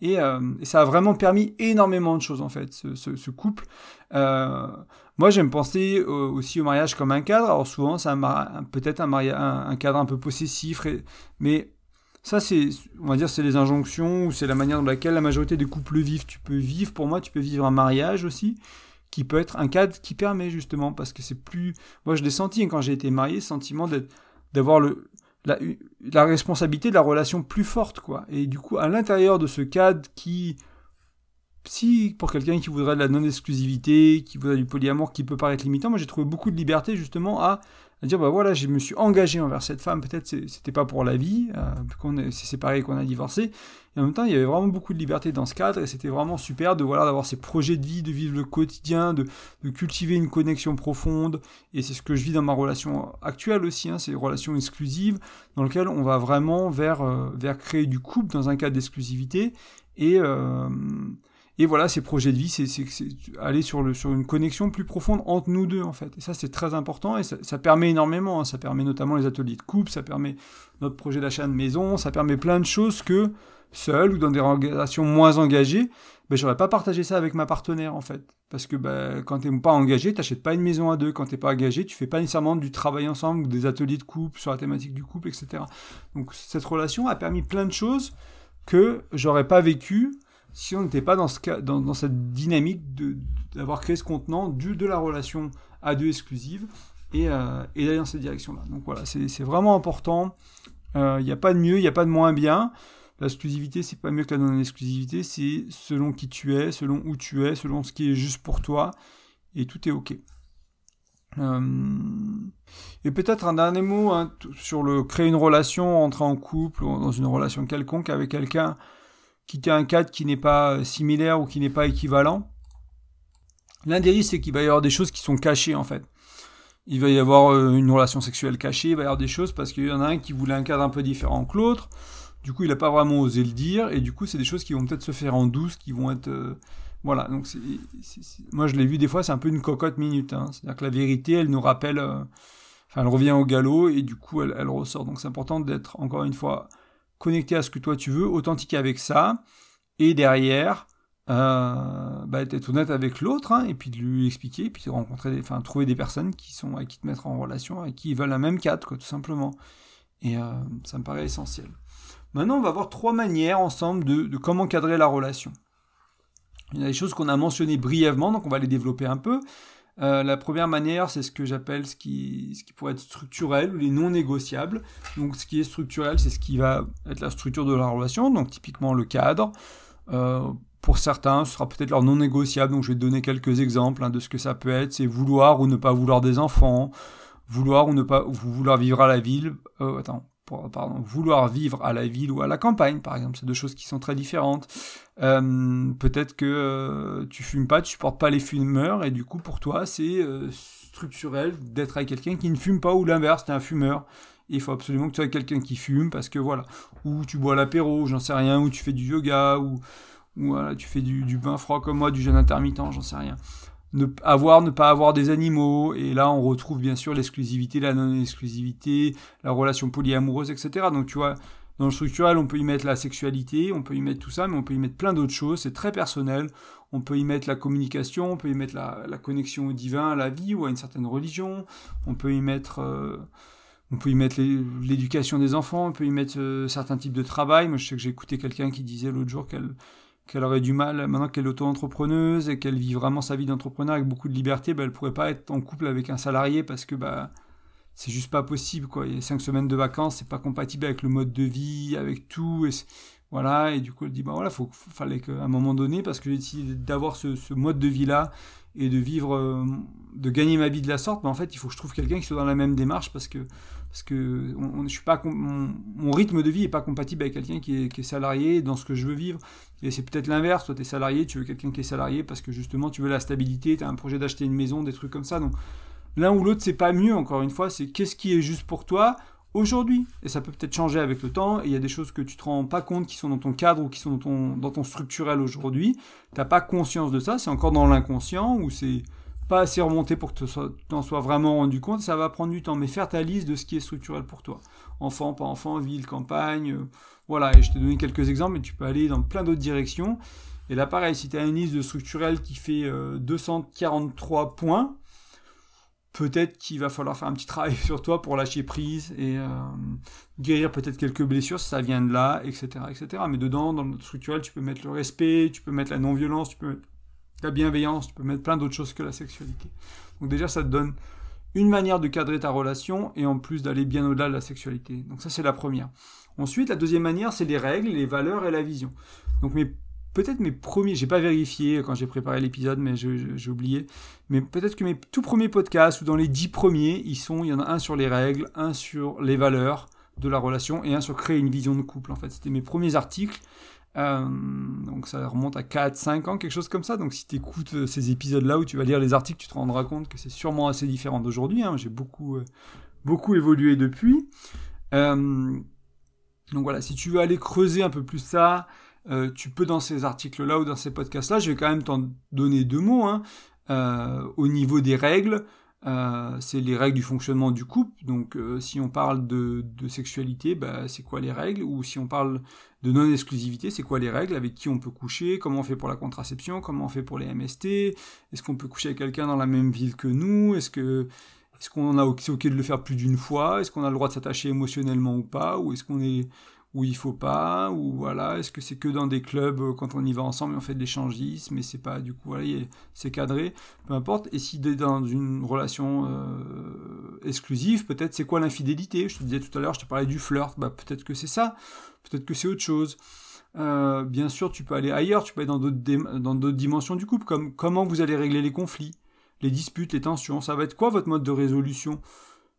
Et, euh, et, ça a vraiment permis énormément de choses, en fait, ce, couple. Euh, moi, j'aime penser aussi au mariage comme un cadre. Alors souvent, c'est peut-être un, cadre un peu possessif, mais ça, c'est, on va dire, c'est les injonctions ou c'est la manière dans laquelle la majorité des couples vivent. Tu peux vivre, pour moi, tu peux vivre un mariage aussi, qui peut être un cadre qui permet justement, parce que c'est plus. Moi, je l'ai senti hein, quand j'ai été marié, sentiment d'avoir le, la, la, responsabilité de la relation plus forte, quoi. Et du coup, à l'intérieur de ce cadre qui, si pour quelqu'un qui voudrait de la non-exclusivité, qui voudrait du polyamour, qui peut paraître limitant, moi j'ai trouvé beaucoup de liberté justement à dire bah voilà, je me suis engagé envers cette femme, peut-être c'était pas pour la vie, euh, qu'on s'est séparé, qu'on a divorcé, et en même temps il y avait vraiment beaucoup de liberté dans ce cadre, et c'était vraiment super de voilà d'avoir ces projets de vie, de vivre le quotidien, de, de cultiver une connexion profonde, et c'est ce que je vis dans ma relation actuelle aussi, hein, ces relations exclusives, dans lesquelles on va vraiment vers, euh, vers créer du couple dans un cadre d'exclusivité, et euh, et voilà, ces projets de vie, c'est aller sur, le, sur une connexion plus profonde entre nous deux, en fait. Et ça, c'est très important et ça, permet énormément. Hein. Ça permet notamment les ateliers de couple, ça permet notre projet d'achat de maison, ça permet plein de choses que seul ou dans des relations moins engagées, ben, j'aurais pas partagé ça avec ma partenaire, en fait. Parce que ben, quand t'es pas engagé, t'achètes pas une maison à deux. Quand t'es pas engagé, tu fais pas nécessairement du travail ensemble ou des ateliers de couple sur la thématique du couple, etc. Donc cette relation a permis plein de choses que j'aurais pas vécu si on n'était pas dans, cette dynamique d'avoir créé ce contenant du, de la relation à deux exclusive et, euh, et d'aller dans cette direction-là. Donc voilà, c'est vraiment important. Il euh, n'y a pas de mieux, il n'y a pas de moins bien. L'exclusivité, c'est pas mieux que la non-exclusivité, c'est selon qui tu es, selon où tu es, selon ce qui est juste pour toi, et tout est ok. Euh, et peut-être un dernier mot hein, sur le créer une relation, entrer en couple ou dans une relation quelconque avec quelqu'un quitter un cadre qui n'est pas similaire ou qui n'est pas équivalent. L'un des risques, c'est qu'il va y avoir des choses qui sont cachées en fait. il va y avoir euh, une relation sexuelle cachée, il va y avoir des choses parce qu'il y en a un qui voulait un cadre un peu différent que l'autre. Du coup, il n'a pas vraiment osé le dire, et du coup, c'est des choses qui vont peut-être se faire en douce, qui vont être... Euh, voilà, donc moi je l'ai vu des fois, c'est un peu une cocotte minute. Hein. C'est-à-dire que la vérité, elle nous rappelle... Euh, enfin, elle revient au galop, et du coup, elle ressort. Donc c'est important d'être, encore une fois, connecté à ce que toi tu veux, authentique avec ça, et derrière, euh, bah, d'être honnête avec l'autre, hein, et puis de lui expliquer, et puis de rencontrer, enfin, trouver des personnes qui sont à qui te mettre en relation, et qui veulent la même cadre, quoi, tout simplement. Et euh, ça me paraît essentiel. Maintenant, on va voir trois manières ensemble de, comment cadrer la relation. Il y a des choses qu'on a mentionnées brièvement, donc on va les développer un peu. Euh, la première manière, c'est ce que j'appelle ce qui, ce qui pourrait être structurel ou les non négociables. Donc, ce qui est structurel, c'est ce qui va être la structure de la relation, donc typiquement le cadre. Euh, pour certains, ce sera peut-être leur non négociable. Donc, je vais te donner quelques exemples hein, de ce que ça peut être. C'est vouloir ou ne pas vouloir des enfants, vouloir ou ne pas vouloir vivre à la ville. Euh, attends, pardon, vouloir vivre à la ville ou à la campagne, par exemple. C'est deux choses qui sont très différentes. Euh, peut-être que euh, tu fumes pas, tu supportes pas les fumeurs, et du coup, pour toi, c'est euh, structurel d'être avec quelqu'un qui ne fume pas, ou l'inverse, tu es un fumeur. Il faut absolument que tu sois quelqu'un qui fume, parce que voilà. Ou tu bois l'apéro, j'en sais rien, ou tu fais du yoga, ou, voilà, tu fais du, du bain froid comme moi, du jeûne intermittent, j'en sais rien ne, avoir, ne pas avoir des animaux. Et là, on retrouve bien sûr l'exclusivité, la non-exclusivité, la relation polyamoureuse, etc. Donc, tu vois, dans le structurel, on peut y mettre la sexualité, on peut y mettre tout ça, mais on peut y mettre plein d'autres choses. C'est très personnel. On peut y mettre la communication, on peut y mettre la, connexion au divin, à la vie ou à une certaine religion. On peut y mettre. Euh, on peut y mettre l'éducation des enfants, on peut y mettre euh, certains types de travail. Moi, je sais que j'ai écouté quelqu'un qui disait l'autre jour qu'elle qu'elle aurait du mal, maintenant qu'elle est auto-entrepreneuse et qu'elle vit vraiment sa vie d'entrepreneur avec beaucoup de liberté, bah, elle pourrait pas être en couple avec un salarié parce que bah, c'est juste pas possible. Quoi. Il y a cinq semaines de vacances, c'est pas compatible avec le mode de vie, avec tout. Et voilà, et du coup, elle dit, bah voilà, faut, fallait qu'à un moment donné, parce que j'ai décidé d'avoir ce, mode de vie-là et de vivre, euh, de gagner ma vie de la sorte, mais en fait, il faut que je trouve quelqu'un qui soit dans la même démarche parce que parce que on, je suis pas mon, rythme de vie est pas compatible avec quelqu'un qui est, salarié dans ce que je veux vivre. Et c'est peut-être l'inverse, toi tu es salarié, tu veux quelqu'un qui est salarié parce que justement tu veux la stabilité, tu as un projet d'acheter une maison, des trucs comme ça. Donc l'un ou l'autre c'est pas mieux encore une fois, c'est qu'est-ce qui est juste pour toi aujourd'hui. Et ça peut peut-être changer avec le temps, il y a des choses que tu te rends pas compte qui sont dans ton cadre ou qui sont dans ton, dans ton structurel aujourd'hui. Tu n'as pas conscience de ça, c'est encore dans l'inconscient ou c'est pas assez remonté pour que tu t'en sois vraiment rendu compte, ça va prendre du temps. Mais faire ta liste de ce qui est structurel pour toi. Enfant, pas enfant, ville, campagne. Euh, voilà, et je t'ai donné quelques exemples, mais tu peux aller dans plein d'autres directions. Et là, pareil, si tu as une liste de structurel qui fait 243 euh, points, peut-être qu'il va falloir faire un petit travail sur toi pour lâcher prise et euh, guérir peut-être quelques blessures si ça vient de là, etc., etc. Mais dedans, dans le structurel, tu peux mettre le respect, tu peux mettre la non-violence, tu peux mettre la bienveillance, tu peux mettre plein d'autres choses que la sexualité. Donc déjà, ça te donne une manière de cadrer ta relation et en plus d'aller bien au-delà de la sexualité. Donc ça, c'est la première. Ensuite, la deuxième manière, c'est les règles, les valeurs et la vision. Donc peut-être mes premiers, j'ai pas vérifié quand j'ai préparé l'épisode, mais j'ai oublié. Mais peut-être que mes tout premiers podcasts ou dans les dix premiers, ils sont, il y en a un sur les règles, un sur les valeurs de la relation et un sur créer une vision de couple. En fait, c'était mes premiers articles. Euh, donc ça remonte à 4-5 ans, quelque chose comme ça. Donc si tu écoutes euh, ces épisodes-là où tu vas lire les articles, tu te rendras compte que c'est sûrement assez différent d'aujourd'hui. Hein. J'ai beaucoup, euh, beaucoup évolué depuis. donc voilà, si tu veux aller creuser un peu plus ça, tu peux dans ces articles-là ou dans ces podcasts-là, je vais quand même t'en donner deux mots. Hein. au niveau des règles, euh, c'est les règles du fonctionnement du couple. Donc, euh, si on parle de, sexualité, bah, c'est quoi les règles? Ou si on parle de non-exclusivité, c'est quoi les règles? Avec qui on peut coucher? Comment on fait pour la contraception? Comment on fait pour les MST Est-ce qu'on peut coucher avec quelqu'un dans la même ville que nous? Est-ce que est-ce qu'on a c'est ok de le faire plus d'une fois? Est-ce qu'on a le droit de s'attacher émotionnellement ou pas? Ou est-ce qu'on est où il faut pas, ou voilà, est-ce que c'est que dans des clubs euh, quand on y va ensemble et on fait de l'échangisme, mais c'est pas du coup, voilà, c'est cadré, peu importe. Et si dans une relation euh, exclusive, peut-être c'est quoi l'infidélité? Je te disais tout à l'heure, je te parlais du flirt, bah, peut-être que c'est ça, peut-être que c'est autre chose. Euh, bien sûr, tu peux aller ailleurs, tu peux aller dans d'autres, dimensions du couple, comme comment vous allez régler les conflits, les disputes, les tensions? Ça va être quoi votre mode de résolution?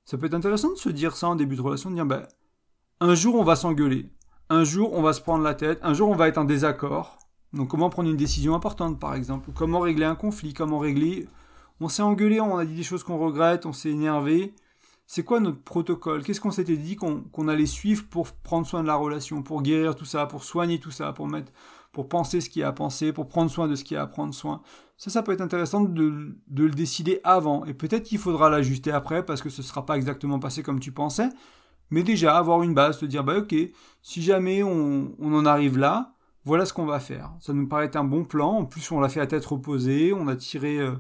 Ça peut être intéressant de se dire ça en début de relation, de dire, bah, un jour on va s'engueuler, un jour on va se prendre la tête, un jour on va être en désaccord. Donc comment prendre une décision importante par exemple, comment régler un conflit, comment régler? On s'est engueulé, on a dit des choses qu'on regrette, on s'est énervé. C'est quoi notre protocole? Qu'est-ce qu'on s'était dit qu'on allait suivre pour prendre soin de la relation, pour guérir tout ça, pour soigner tout ça, pour mettre, pour penser ce qu'il y a à penser, pour prendre soin de ce qu'il y a à prendre soin? Ça, ça peut être intéressant de, le décider avant. Et peut-être qu'il faudra l'ajuster après parce que ce ne sera pas exactement passé comme tu pensais. Mais déjà, avoir une base, te dire, bah ok, si jamais on, en arrive là, voilà ce qu'on va faire. Ça nous paraît un bon plan. En plus, on l'a fait à tête reposée, on a tiré euh,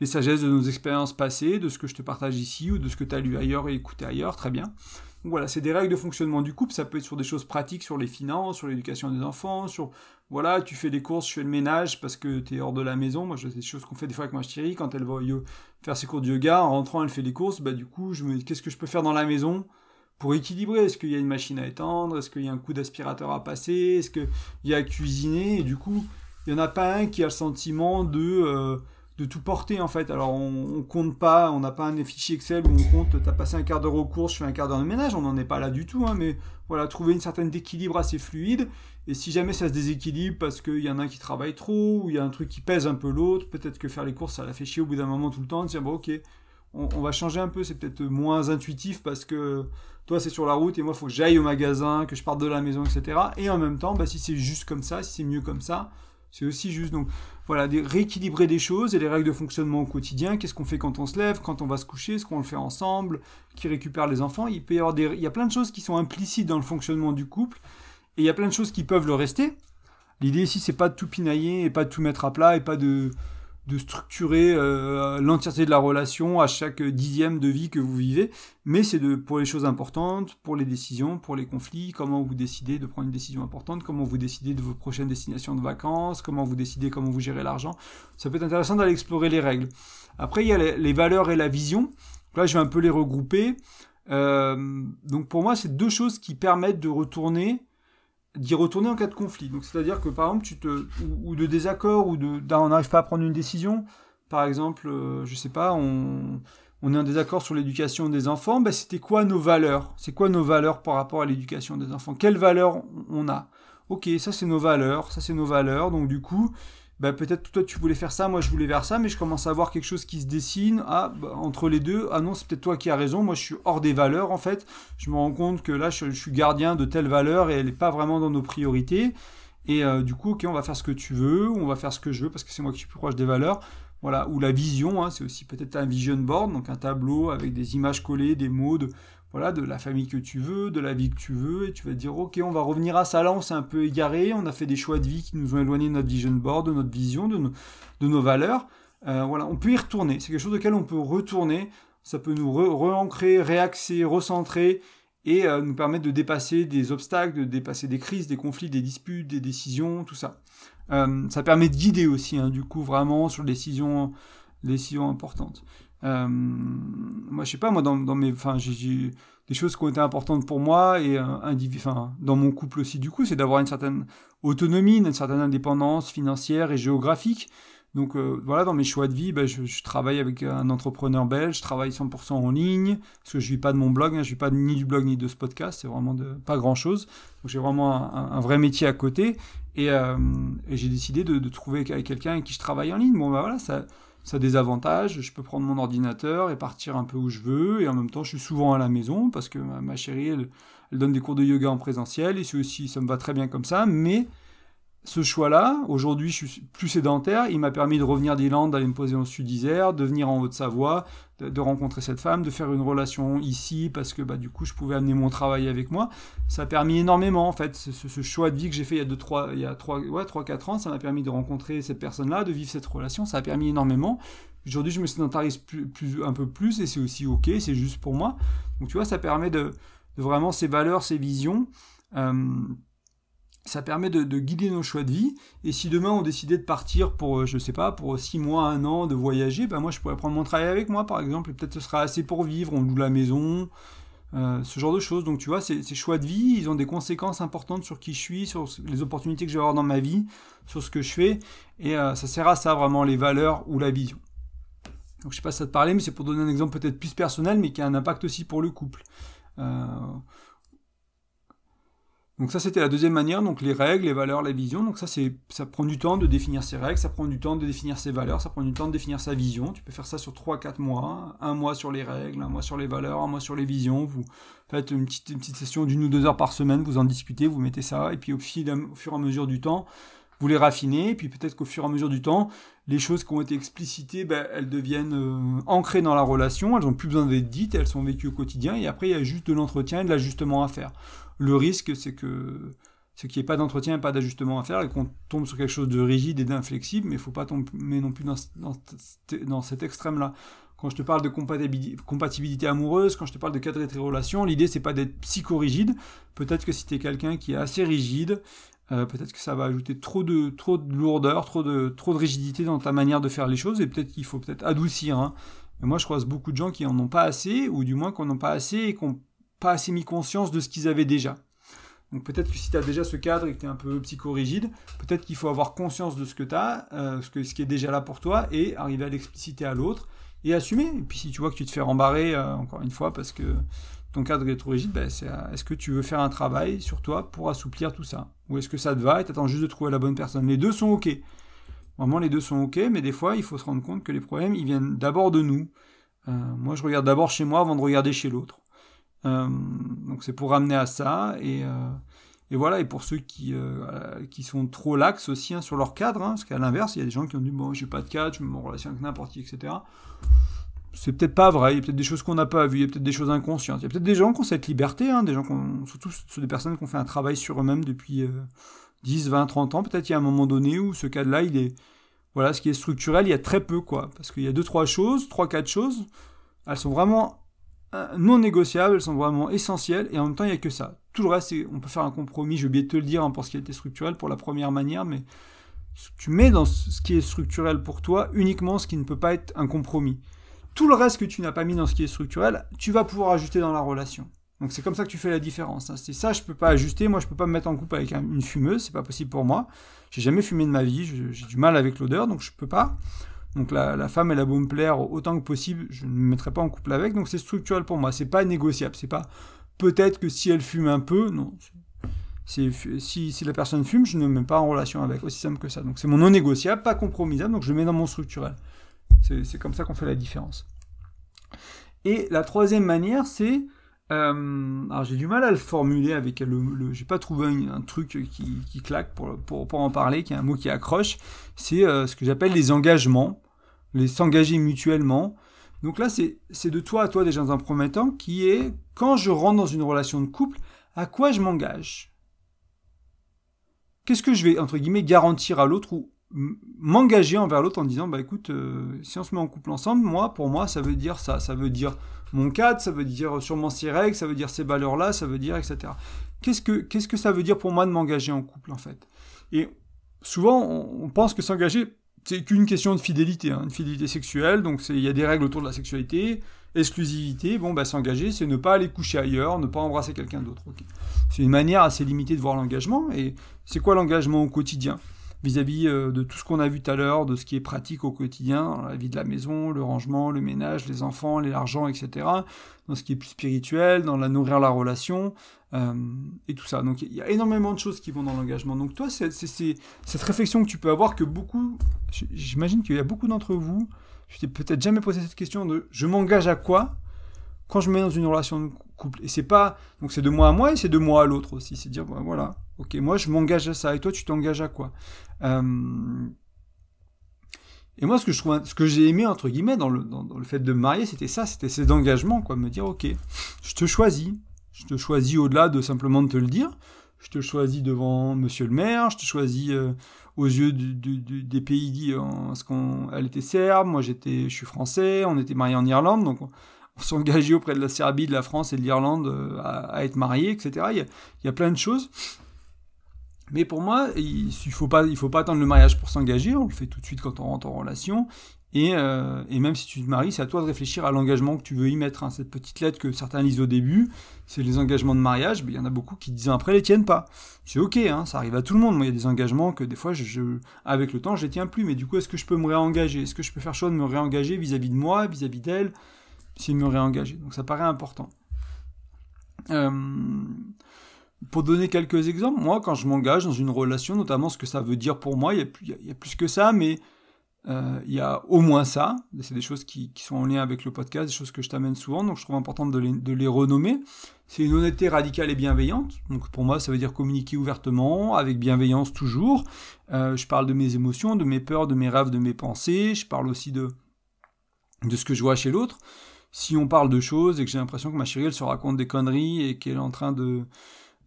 les sagesses de nos expériences passées, de ce que je te partage ici ou de ce que tu as lu ailleurs et écouté ailleurs, très bien. Donc voilà, c'est des règles de fonctionnement du couple, ça peut être sur des choses pratiques, sur les finances, sur l'éducation des enfants, sur, voilà, tu fais les courses, je fais le ménage parce que tu es hors de la maison. Moi, c'est des choses qu'on fait des fois avec ma chérie, quand elle va faire ses cours de yoga, en rentrant, elle fait les courses, bah du coup, je me qu'est-ce que je peux faire dans la maison pour équilibrer. Est-ce qu'il y a une machine à étendre? Est-ce qu'il y a un coup d'aspirateur à passer? Est-ce qu'il y a à cuisiner? Et du coup, il n'y en a pas un qui a le sentiment de... Euh, de tout porter en fait. Alors on, compte pas, on n'a pas un fichier Excel où on compte, t'as passé un quart d'heure aux courses, je fais un quart d'heure de ménage, on n'en est pas là du tout, hein, mais voilà, trouver une certaine équilibre assez fluide. Et si jamais ça se déséquilibre parce qu'il y en a un qui travaille trop, ou il y a un truc qui pèse un peu l'autre, peut-être que faire les courses ça la fait chier au bout d'un moment tout le temps, de dire bon ok, on, va changer un peu, c'est peut-être moins intuitif parce que toi c'est sur la route et moi il faut que j'aille au magasin, que je parte de la maison, etc. Et en même temps, bah, si c'est juste comme ça, si c'est mieux comme ça, c'est aussi juste. Donc voilà, rééquilibrer des choses et les règles de fonctionnement au quotidien. Qu'est-ce qu'on fait quand on se lève, quand on va se coucher, ce qu'on le fait ensemble, qui récupère les enfants? Il peut y avoir des, il y a plein de choses qui sont implicites dans le fonctionnement du couple et il y a plein de choses qui peuvent le rester. L'idée ici, c'est pas de tout pinailler et pas de tout mettre à plat et pas de de structurer euh, l'entièreté de la relation à chaque dixième de vie que vous vivez, mais c'est de pour les choses importantes, pour les décisions, pour les conflits, comment vous décidez de prendre une décision importante, comment vous décidez de vos prochaines destinations de vacances, comment vous décidez comment vous gérez l'argent. Ça peut être intéressant d'aller explorer les règles. Après, il y a les, valeurs et la vision. Là, je vais un peu les regrouper. Euh, donc pour moi, c'est deux choses qui permettent de retourner d'y retourner en cas de conflit. Donc c'est-à-dire que par exemple, tu te ou, de désaccord ou de on n'arrive pas à prendre une décision. Par exemple, euh, je sais pas, on, on est en désaccord sur l'éducation des enfants. Ben, c'était quoi nos valeurs? C'est quoi nos valeurs par rapport à l'éducation des enfants? Quelles valeurs on a? Ok, ça c'est nos valeurs, ça c'est nos valeurs. Donc du coup, bah, peut-être toi tu voulais faire ça, moi je voulais faire ça, mais je commence à voir quelque chose qui se dessine. Ah, bah, entre les deux, ah non, c'est peut-être toi qui as raison, moi je suis hors des valeurs en fait. Je me rends compte que là je, suis gardien de telle valeur et elle n'est pas vraiment dans nos priorités. Et euh, du coup, ok, on va faire ce que tu veux, ou on va faire ce que je veux parce que c'est moi qui suis plus proche des valeurs. Voilà, ou la vision, hein, c'est aussi peut-être un vision board, donc un tableau avec des images collées, des mots de, voilà, de la famille que tu veux, de la vie que tu veux, et tu vas te dire, ok, on va revenir à ça là, on s'est un peu égaré, on a fait des choix de vie qui nous ont éloigné de notre vision board, de notre vision, de, nos valeurs. Euh, voilà, on peut y retourner. C'est quelque chose auquel on peut retourner. Ça peut nous re-ancrer, réaxer, recentrer et euh, nous permettre de dépasser des obstacles, de dépasser des crises, des conflits, des disputes, des décisions, tout ça. Euh, ça permet de guider aussi, hein, du coup, vraiment sur les décisions, les décisions importantes. Euh, moi, je sais pas, moi, dans, dans mes, enfin, j'ai des choses qui ont été importantes pour moi et euh, dans mon couple aussi, du coup, c'est d'avoir une certaine autonomie, une certaine indépendance financière et géographique. Donc euh, voilà, dans mes choix de vie, ben, je, travaille avec un entrepreneur belge, je travaille 100% en ligne, parce que je ne vis pas de mon blog, hein, je ne vis pas ni du blog ni de ce podcast, c'est vraiment pas grand-chose. Donc j'ai vraiment un, vrai métier à côté, et, j'ai décidé de, de trouver quelqu'un avec qui je travaille en ligne. Bon ben voilà, ça, ça a des avantages. Je peux prendre mon ordinateur et partir un peu où je veux. Et en même temps, je suis souvent à la maison parce que ma, chérie, elle, donne des cours de yoga en présentiel. Et c'est aussi, ça me va très bien comme ça. Mais ce choix-là, aujourd'hui je suis plus sédentaire, il m'a permis de revenir d'Irlande, d'aller me poser en Sud Isère, de venir en Haute-Savoie, de, rencontrer cette femme, de faire une relation ici parce que bah, du coup je pouvais amener mon travail avec moi. Ça a permis énormément en fait, ce, choix de vie que j'ai fait il y a 3, il y a 3, ouais, 4 ans, ça m'a permis de rencontrer cette personne-là, de vivre cette relation, ça a permis énormément. Aujourd'hui je me sédentarise plus, un peu plus et c'est aussi ok, c'est juste pour moi. Donc tu vois, ça permet de, de vraiment ces valeurs, ces visions. Euh, ça permet de, guider nos choix de vie. Et si demain on décidait de partir pour, euh, je sais pas, pour six mois, un an, de voyager, ben moi je pourrais prendre mon travail avec moi par exemple, et peut-être ce sera assez pour vivre, on loue la maison, euh, ce genre de choses. Donc tu vois, ces, choix de vie, ils ont des conséquences importantes sur qui je suis, sur les opportunités que je vais avoir dans ma vie, sur ce que je fais, et euh, ça sert à ça vraiment, les valeurs ou la vision. Donc je sais pas si ça te parlait, mais c'est pour donner un exemple peut-être plus personnel, mais qui a un impact aussi pour le couple. Donc ça, c'était la deuxième manière, donc les règles, les valeurs, les visions. Donc ça, c'est, ça prend du temps de définir ses règles, ça prend du temps de définir ses valeurs, ça prend du temps de définir sa vision. Tu peux faire ça sur 3-4 mois, un mois sur les règles, un mois sur les valeurs, un mois sur les visions. Vous faites une petite, session d'une ou deux heures par semaine, vous en discutez, vous mettez ça, et puis au, au fur et à mesure du temps, vous les raffinez, puis peut-être qu'au fur et à mesure du temps, les choses qui ont été explicitées, ben, elles deviennent euh, ancrées dans la relation, elles n'ont plus besoin d'être dites, elles sont vécues au quotidien, et après il y a juste de l'entretien et de l'ajustement à faire. Le risque, c'est que qu'il n'y ait pas d'entretien et pas d'ajustement à faire et qu'on tombe sur quelque chose de rigide et d'inflexible, mais il ne faut pas tomber non plus dans, dans, cet extrême-là. Quand je te parle de compatibilité, amoureuse, quand je te parle de cadrer tes relations, l'idée c'est pas d'être psychorigide. Peut-être que si tu es quelqu'un qui est assez rigide, euh, peut-être que ça va ajouter trop de, trop de lourdeur, trop de, trop de rigidité dans ta manière de faire les choses, et peut-être qu'il faut peut-être adoucir. Hein. Moi, je croise beaucoup de gens qui en ont pas assez, ou du moins qui en ont pas assez et qui n'ont pas assez mis conscience de ce qu'ils avaient déjà. Donc peut-être que si tu as déjà ce cadre et que tu es un peu psychorigide, peut-être qu'il faut avoir conscience de ce que tu as, euh, ce, que, ce qui est déjà là pour toi, et arriver à l'expliciter à l'autre, et assumer. Et puis si tu vois que tu te fais rembarrer, euh, encore une fois, parce que ton cadre est trop rigide, ben, c'est est-ce que tu veux faire un travail sur toi pour assouplir tout ça? Ou est-ce que ça te va et tu attends juste de trouver la bonne personne? Les deux sont OK. Vraiment, les deux sont OK, mais des fois, il faut se rendre compte que les problèmes, ils viennent d'abord de nous. Euh, moi, je regarde d'abord chez moi avant de regarder chez l'autre. Euh, donc c'est pour ramener à ça. Et, euh, voilà, et pour ceux qui, qui sont trop lax aussi hein, sur leur cadre, hein, parce qu'à l'inverse, il y a des gens qui ont dit, bon, j'ai pas de cadre, je me mets en relation avec n'importe qui, etc c'est peut-être pas vrai, il y a peut-être des choses qu'on n'a pas vues, il y a peut-être des choses inconscientes, il y a peut-être des gens qui ont cette liberté, hein, des gens qui surtout des personnes qui ont fait un travail sur eux-mêmes depuis 10, 20, 30 ans, peut-être il y a un moment donné où ce cas-là, il est, voilà, ce qui est structurel, il y a très peu, quoi, parce qu'il y a deux, trois choses, trois, quatre choses, elles sont vraiment euh, non négociables, elles sont vraiment essentielles, et en même temps, il n'y a que ça. Tout le reste, on peut faire un compromis, j'ai oublié de te le dire hein, pour ce qui été structurel, pour la première manière, mais tu mets dans ce qui est structurel pour toi uniquement ce qui ne peut pas être un compromis tout le reste que tu n'as pas mis dans ce qui est structurel, tu vas pouvoir ajuster dans la relation. Donc c'est comme ça que tu fais la différence. Hein. C'est ça, je peux pas ajuster. Moi, je peux pas me mettre en couple avec une fumeuse, c'est pas possible pour moi. J'ai jamais fumé de ma vie, j'ai du mal avec l'odeur, donc je peux pas. Donc la, femme, elle a beau me plaire autant que possible, je ne me mettrai pas en couple avec. Donc c'est structurel pour moi. C'est pas négociable. C'est pas peut-être que si elle fume un peu, non. Si, si la personne fume, je ne me mets pas en relation avec. Aussi simple que ça. Donc c'est mon non négociable, pas compromisable. Donc je le mets dans mon structurel. C'est comme ça qu'on fait la différence. Et la troisième manière, c'est... Euh, alors j'ai du mal à le formuler avec le... le j'ai pas trouvé un, truc qui, claque pour, pour, en parler, qui est un mot qui accroche. C'est euh, ce que j'appelle les engagements, les s'engager mutuellement. Donc là, c'est de toi à toi déjà dans un premier temps, qui est quand je rentre dans une relation de couple, à quoi je m'engage? Qu'est-ce que je vais, entre guillemets, garantir à l'autre ou m'engager envers l'autre en disant bah écoute euh, si on se met en couple ensemble moi pour moi ça veut dire ça. Ça veut dire mon cadre ça veut dire sûrement ces règles ça veut dire ces valeurs là ça veut dire etc qu'est-ce que qu'est-ce que ça veut dire pour moi de m'engager en couple en fait? Et souvent on, pense que s'engager c'est qu'une question de fidélité hein, une fidélité sexuelle. Donc il y a des règles autour de la sexualité exclusivité. Bon bah s'engager c'est ne pas aller coucher ailleurs ne pas embrasser quelqu'un d'autre. C'est une manière assez limitée de voir l'engagement. Et c'est quoi l'engagement au quotidien? Vis-à-vis euh, de tout ce qu'on a vu tout à l'heure, de ce qui est pratique au quotidien, la vie de la maison, le rangement, le ménage, les enfants, l'argent, etc. Dans ce qui est plus spirituel, dans la nourrir la relation, euh, et tout ça. Donc il y a énormément de choses qui vont dans l'engagement. Donc toi, c'est cette réflexion que tu peux avoir que beaucoup, j'imagine qu'il y a beaucoup d'entre vous, je t'ai peut-être jamais posé cette question de je m'engage à quoi quand je me mets dans une relation de couple? Et c'est pas, donc c'est de moi à moi et c'est de moi à l'autre aussi. C'est dire, voilà, ok, moi je m'engage à ça. Et toi tu t'engages à quoi? Euh, Et moi ce que je trouve, ce que j'ai aimé entre guillemets dans le, dans, le fait de me marier, c'était ça, c'était cet engagement, quoi, me dire, ok, je te choisis, je te choisis au-delà de simplement de te le dire. Je te choisis devant Monsieur le maire, je te choisis euh, aux yeux des pays parce qu'elle était serbe, moi j'étais, je suis français, on était mariés en Irlande, donc s'engager auprès de la Serbie, de la France et de l'Irlande euh, à, être mariés, etc. Il y, a, plein de choses. Mais pour moi, il ne faut, pas, attendre le mariage pour s'engager, on le fait tout de suite quand on rentre en relation. Et, euh, même si tu te maries, c'est à toi de réfléchir à l'engagement que tu veux y mettre. Hein. Cette petite lettre que certains lisent au début, c'est les engagements de mariage. Mais il y en a beaucoup qui disent après les tiennent pas. C'est ok, hein, ça arrive à tout le monde. Moi, il y a des engagements que des fois, je, avec le temps, je les tiens plus. Mais du coup, est-ce que je peux me réengager? Est-ce que je peux faire choix de me réengager vis-à-vis de moi, vis-à-vis d'elle s'il me réengager. Donc ça paraît important. Euh, pour donner quelques exemples, moi, quand je m'engage dans une relation, notamment ce que ça veut dire pour moi, il y a, plus que ça, mais euh, il y a au moins ça. C'est des choses qui, sont en lien avec le podcast, des choses que je t'amène souvent, donc je trouve important de les, renommer. C'est une honnêteté radicale et bienveillante. Donc pour moi, ça veut dire communiquer ouvertement, avec bienveillance toujours. Euh, je parle de mes émotions, de mes peurs, de mes rêves, de mes pensées. Je parle aussi de, de ce que je vois chez l'autre. Si on parle de choses et que j'ai l'impression que ma chérie, elle se raconte des conneries et qu'elle est en train de,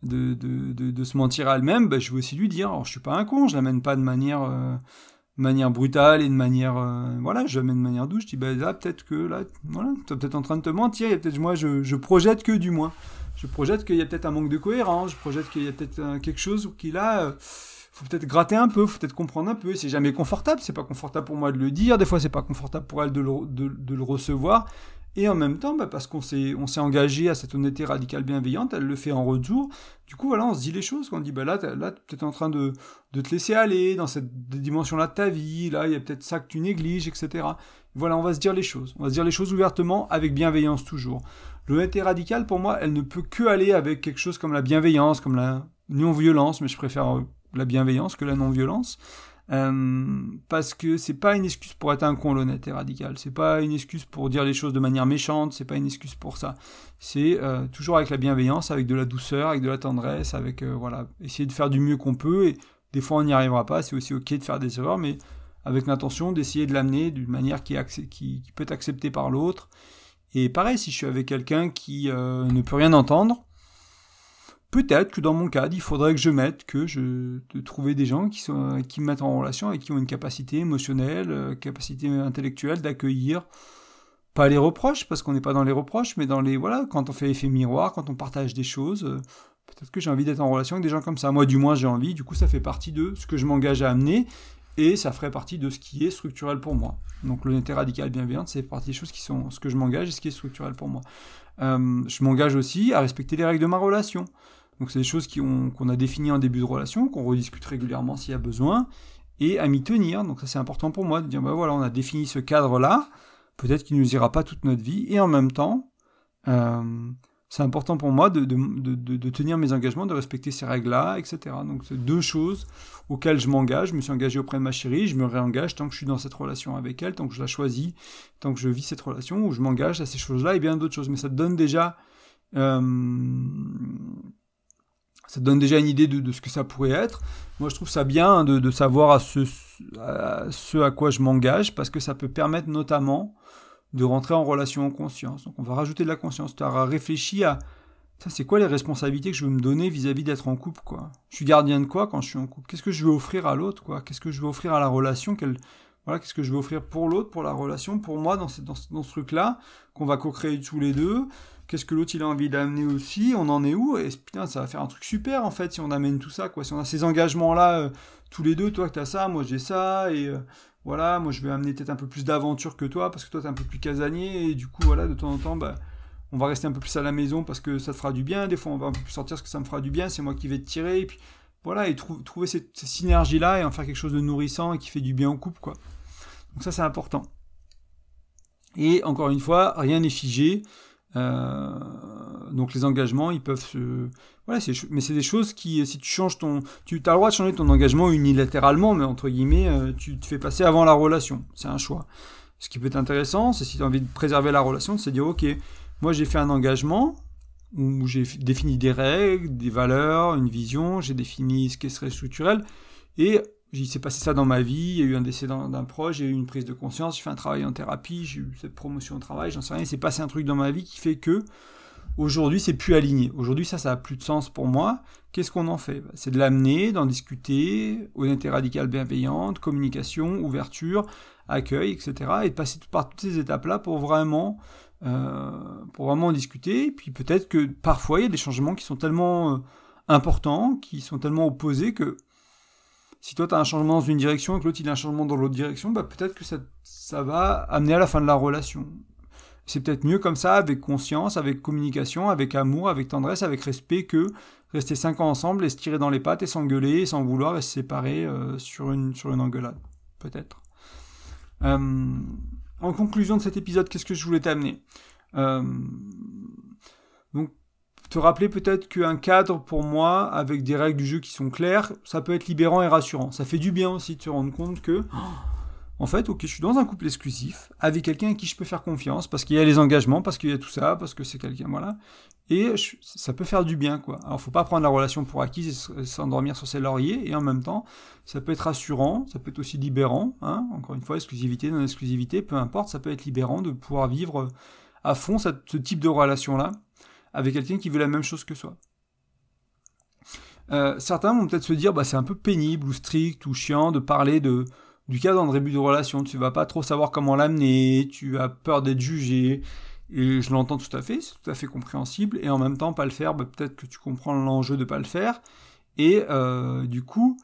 de, de, de, se mentir à elle-même, ben, je vais aussi lui dire, alors je suis pas un con, je l'amène pas de manière... Euh, manière brutale et de manière euh, voilà je mets de manière douce je dis bah là peut-être que là voilà tu es peut-être en train de te mentir a peut-être moi je, je, projette que du moins. Je projette qu'il y a peut-être un manque de cohérence je projette qu'il y a peut-être euh, quelque chose qui là euh, faut peut-être gratter un peu faut peut-être comprendre un peu c'est jamais confortable c'est pas confortable pour moi de le dire des fois c'est pas confortable pour elle de le, de le recevoir et en même temps, bah, parce qu'on s'est, on s'est engagé à cette honnêteté radicale bienveillante, elle le fait en retour. Du coup, voilà, on se dit les choses. On dit, bah là, là, tu es en train de, de te laisser aller dans cette dimension-là de ta vie. Là, il y a peut-être ça que tu négliges, etc. Voilà, on va se dire les choses. On va se dire les choses ouvertement, avec bienveillance toujours. L'honnêteté radicale, pour moi, elle ne peut que aller avec quelque chose comme la bienveillance, comme la non-violence, mais je préfère la bienveillance que la non-violence. Euh, parce que c'est pas une excuse pour être un con l'honnêteté radicale, c'est pas une excuse pour dire les choses de manière méchante, c'est pas une excuse pour ça. C'est euh, toujours avec la bienveillance, avec de la douceur, avec de la tendresse, avec euh, voilà, essayer de faire du mieux qu'on peut et des fois on n'y arrivera pas, c'est aussi ok de faire des erreurs, mais avec l'intention d'essayer de l'amener d'une manière qui, qui, qui, peut être acceptée par l'autre. Et pareil, si je suis avec quelqu'un qui ne peut rien entendre, Peut-être que dans mon cadre, il faudrait que je mette, que je de trouver des gens qui, sont, qui me mettent en relation et qui ont une capacité émotionnelle, euh, capacité intellectuelle d'accueillir, pas les reproches, parce qu'on n'est pas dans les reproches, mais dans les, voilà, quand on fait effet miroir, quand on partage des choses, euh, peut-être que j'ai envie d'être en relation avec des gens comme ça. Moi, du moins, j'ai envie, du coup, ça fait partie de ce que je m'engage à amener, et ça ferait partie de ce qui est structurel pour moi. Donc l'honnêteté radicale bienveillante, c'est partie des choses qui sont ce que je m'engage et ce qui est structurel pour moi. Euh, je m'engage aussi à respecter les règles de ma relation. Donc c'est des choses qu'on a définies en début de relation, qu'on rediscute régulièrement s'il y a besoin, et à m'y tenir. Donc ça c'est important pour moi de dire, bah voilà, on a défini ce cadre-là, peut-être qu'il ne nous ira pas toute notre vie, et en même temps, euh, c'est important pour moi de, tenir mes engagements, de respecter ces règles-là, etc. Donc c'est deux choses auxquelles je m'engage. Je me suis engagé auprès de ma chérie, je me réengage tant que je suis dans cette relation avec elle, tant que je la choisis, tant que je vis cette relation, où je m'engage à ces choses-là et bien d'autres choses. Mais ça donne déjà... Euh, ça donne déjà une idée de, ce que ça pourrait être. Moi, je trouve ça bien de, savoir à ce, à ce, à quoi je m'engage, parce que ça peut permettre notamment de rentrer en relation en conscience. Donc, on va rajouter de la conscience. Tu auras réfléchi à ça, c'est quoi les responsabilités que je veux me donner vis-à-vis d'être en couple, quoi? Je suis gardien de quoi quand je suis en couple? Qu'est-ce que je veux offrir à l'autre, quoi? Qu'est-ce que je veux offrir à la relation? Voilà, qu'est-ce que je veux offrir pour l'autre, pour la relation, pour moi dans, dans ce truc-là qu'on va co-créer tous les deux qu'est-ce que l'autre il a envie d'amener aussi, on en est où, et putain, ça va faire un truc super en fait si on amène tout ça, quoi. Si on a ces engagements-là, euh, tous les deux, toi que t'as ça, moi j'ai ça, et euh, voilà, moi je vais amener peut-être un peu plus d'aventure que toi, parce que toi t'es un peu plus casanier, et du coup, voilà, de temps en temps, bah, on va rester un peu plus à la maison parce que ça te fera du bien, des fois on va un peu plus sortir parce que ça me fera du bien, c'est moi qui vais te tirer, et puis voilà, et trouver cette, cette synergie-là et en faire quelque chose de nourrissant et qui fait du bien au couple, quoi. Donc ça c'est important. Et encore une fois, rien n'est figé. Euh, donc les engagements, ils peuvent se... Voilà, mais c'est des choses qui, si tu changes ton... Tu as le droit de changer ton engagement unilatéralement, mais entre guillemets, euh, tu te fais passer avant la relation. C'est un choix. Ce qui peut être intéressant, c'est si tu as envie de préserver la relation, c'est de dire, ok, moi j'ai fait un engagement, où j'ai défini des règles, des valeurs, une vision, j'ai défini ce qui serait structurel, et il s'est passé ça dans ma vie, il y a eu un décès d'un proche, j'ai eu une prise de conscience, j'ai fait un travail en thérapie, j'ai eu cette promotion au travail, j'en sais rien, il s'est passé un truc dans ma vie qui fait que aujourd'hui c'est plus aligné. Aujourd'hui ça, ça a plus de sens pour moi. Qu'est-ce qu'on en fait? Bah, C'est de l'amener, d'en discuter, honnêteté radicale bienveillante, communication, ouverture, accueil, etc. Et de passer par toutes ces étapes-là pour vraiment, euh, pour vraiment en discuter. Et puis peut-être que parfois il y a des changements qui sont tellement euh, importants, qui sont tellement opposés que si toi tu as un changement dans une direction et que l'autre il a un changement dans l'autre direction, bah peut-être que ça, ça va amener à la fin de la relation. C'est peut-être mieux comme ça, avec conscience, avec communication, avec amour, avec tendresse, avec respect, que rester cinq ans ensemble et se tirer dans les pattes et s'engueuler, sans vouloir et se séparer euh, sur, une, sur engueulade. Peut-être. Euh, en conclusion de cet épisode, qu'est-ce que je voulais t'amener? Euh, Donc, te rappeler peut-être qu'un cadre pour moi, avec des règles du jeu qui sont claires, ça peut être libérant et rassurant. Ça fait du bien aussi de se rendre compte que, en fait, ok, je suis dans un couple exclusif, avec quelqu'un à qui je peux faire confiance, parce qu'il y a les engagements, parce qu'il y a tout ça, parce que c'est quelqu'un, voilà. Et ça peut faire du bien, quoi. Alors, faut pas prendre la relation pour acquise et s'endormir sur ses lauriers, et en même temps, ça peut être rassurant, ça peut être aussi libérant, hein. Encore une fois, exclusivité, non-exclusivité, peu importe, ça peut être libérant de pouvoir vivre à fond ce type de relation-là avec quelqu'un qui veut la même chose que soi. Euh, certains vont peut-être se dire bah, c'est un peu pénible ou strict ou chiant de parler de, du cas d'un début de relation. Tu vas pas trop savoir comment l'amener, tu as peur d'être jugé. Et je l'entends tout à fait, c'est tout à fait compréhensible. Et en même temps, pas le faire, bah, peut-être que tu comprends l'enjeu de pas le faire. Et euh, du coup,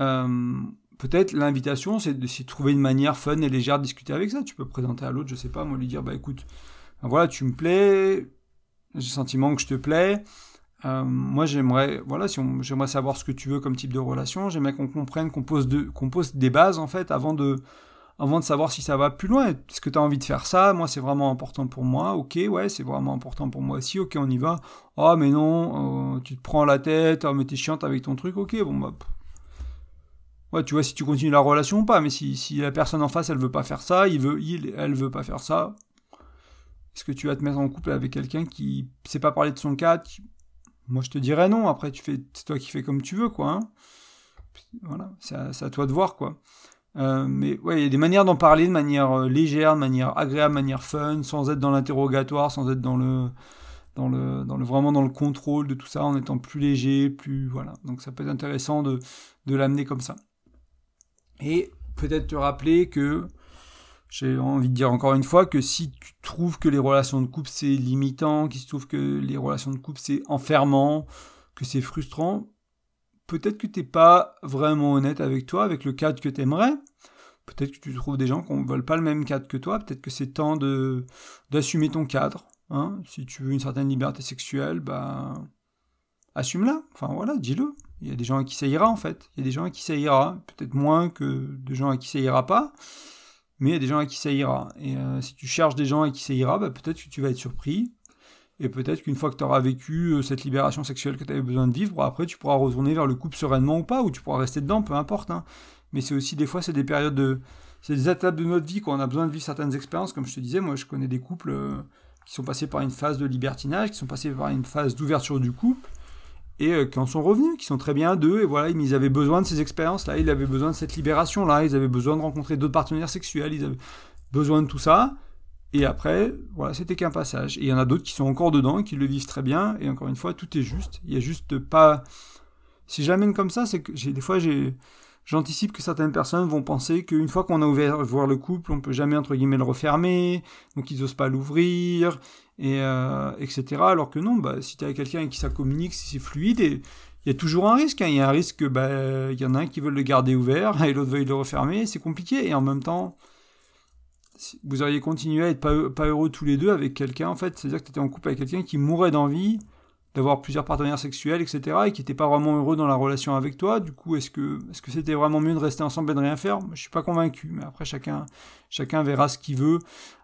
euh, peut-être l'invitation, c'est de, de trouver une manière fun et légère de discuter avec ça. Tu peux présenter à l'autre, je sais pas, moi lui dire bah écoute, voilà, tu me plais, j'ai le sentiment que je te plais. Euh, moi, j'aimerais, voilà, si j'aimerais savoir ce que tu veux comme type de relation. J'aimerais qu'on comprenne, qu'on pose, qu'on pose des bases en fait avant de, avant de savoir si ça va plus loin. Est-ce que tu as envie de faire ça? Moi, c'est vraiment important pour moi. Ok, ouais, c'est vraiment important pour moi aussi. Ok, on y va. Oh, mais non, euh, tu te prends la tête. Oh, mais t'es chiante avec ton truc. Ok, bon, bah. Ouais, tu vois si tu continues la relation ou pas. Mais si, si la personne en face, elle veut pas faire ça, il veut, il, elle veut pas faire ça. Est-ce que tu vas te mettre en couple avec quelqu'un qui ne sait pas parler de son cas Moi, je te dirais non. Après, c'est toi qui fais comme tu veux, quoi. Hein. voilà, c'est à, toi de voir, quoi. Euh, mais ouais, il y a des manières d'en parler de manière euh, légère, de manière agréable, de manière fun, sans être dans l'interrogatoire, sans être dans le, dans le, dans le, vraiment dans le contrôle de tout ça, en étant plus léger, plus voilà. Donc ça peut être intéressant de l'amener comme ça. Et peut-être te rappeler que j'ai envie de dire encore une fois que si tu trouves que les relations de couple c'est limitant, qu'il se trouve que les relations de couple c'est enfermant, que c'est frustrant, peut-être que tu n'es pas vraiment honnête avec toi, avec le cadre que tu aimerais. Peut-être que tu trouves des gens qui ne veulent pas le même cadre que toi. Peut-être que c'est temps de d'assumer ton cadre. Hein. Si tu veux une certaine liberté sexuelle, bah assume-la. Enfin voilà, dis-le. Il y a des gens à qui ça ira en fait. Il y a des gens à qui ça ira. Peut-être moins que de gens à qui ça ira pas mais il y a des gens à qui ça ira. Et euh, si tu cherches des gens à qui ça ira, bah, peut-être que tu vas être surpris. Et peut-être qu'une fois que tu auras vécu euh, cette libération sexuelle que tu avais besoin de vivre, après tu pourras retourner vers le couple sereinement ou pas, ou tu pourras rester dedans, peu importe. Hein. Mais c'est aussi des fois, c'est des périodes de. C'est des étapes de notre vie quand on a besoin de vivre certaines expériences. Comme je te disais, moi je connais des couples euh, qui sont passés par une phase de libertinage, qui sont passés par une phase d'ouverture du couple, et euh, qui en sont revenus, qui sont très bien d'eux, et voilà, ils avaient besoin de ces expériences-là, ils avaient besoin de cette libération-là, ils avaient besoin de rencontrer d'autres partenaires sexuels, ils avaient besoin de tout ça, et après, voilà, c'était qu'un passage. Et il y en a d'autres qui sont encore dedans qui le vivent très bien, et encore une fois, tout est juste, il y a juste pas... Si j'amène comme ça, c'est que j'ai des fois, j'ai... J'anticipe que certaines personnes vont penser qu'une fois qu'on a ouvert voir le couple, on peut jamais entre guillemets le refermer, donc ils n'osent pas l'ouvrir, et euh, etc. Alors que non, bah, si tu as quelqu'un avec qui ça communique, si c'est fluide, il y a toujours un risque. Hein. Il y a un risque que bah, y en a un qui veut le garder ouvert et l'autre veut le refermer, c'est compliqué. Et en même temps, vous auriez continué à être pas, pas heureux tous les deux avec quelqu'un, en fait, c'est-à-dire que tu étais en couple avec quelqu'un qui mourait d'envie d'avoir plusieurs partenaires sexuels, etc., et qui n'était pas vraiment heureux dans la relation avec toi. Du coup, est-ce que est-ce que c'était vraiment mieux de rester ensemble et de rien faire? Je suis pas convaincu, mais après chacun chacun verra ce qu'il veut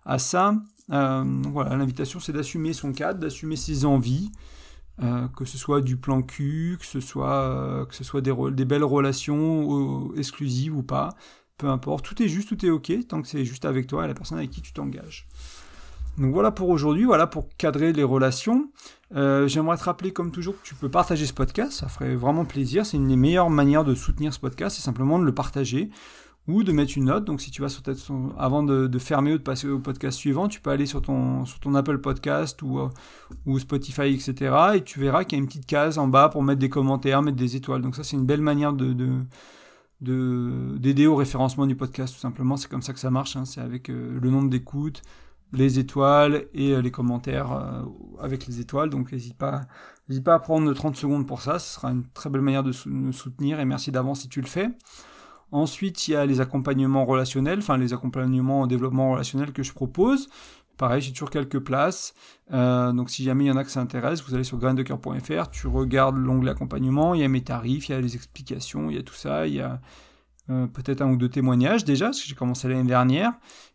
à ça. Euh, voilà, l'invitation c'est d'assumer son cadre, d'assumer ses envies, euh, que ce soit du plan cul, que ce soit euh, que ce soit des belles relations exclusives ou pas, peu importe. Tout est juste, tout est ok tant que c'est juste avec toi et la personne avec qui tu t'engages. Donc voilà pour aujourd'hui, voilà pour cadrer les relations. Euh, j'aimerais te rappeler comme toujours que tu peux partager ce podcast, ça ferait vraiment plaisir. C'est une des meilleures manières de soutenir ce podcast, c'est simplement de le partager ou de mettre une note. Donc si tu vas sur, avant de, fermer ou de passer au podcast suivant, tu peux aller sur ton, Apple Podcast ou, euh, Spotify, etc. Et tu verras qu'il y a une petite case en bas pour mettre des commentaires, mettre des étoiles. Donc ça c'est une belle manière de, d'aider au référencement du podcast tout simplement c'est comme ça que ça marche hein. c'est avec euh, le nombre d'écoutes les étoiles et euh, les commentaires euh, avec les étoiles. Donc n'hésite pas, n'hésite pas à prendre 30 secondes pour ça. Ce sera une très belle manière de nous soutenir et merci d'avance si tu le fais. Ensuite, il y a les accompagnements relationnels, enfin les accompagnements en développement relationnel que je propose. Pareil, j'ai toujours quelques places. Euh, donc si jamais il y en a que ça intéresse, vous allez sur graindecoeur.fr, tu regardes l'onglet accompagnement, il y a mes tarifs, il y a les explications, il y a tout ça, il y a peut-être un ou deux témoignages déjà, parce que j'ai commencé l'année dernière,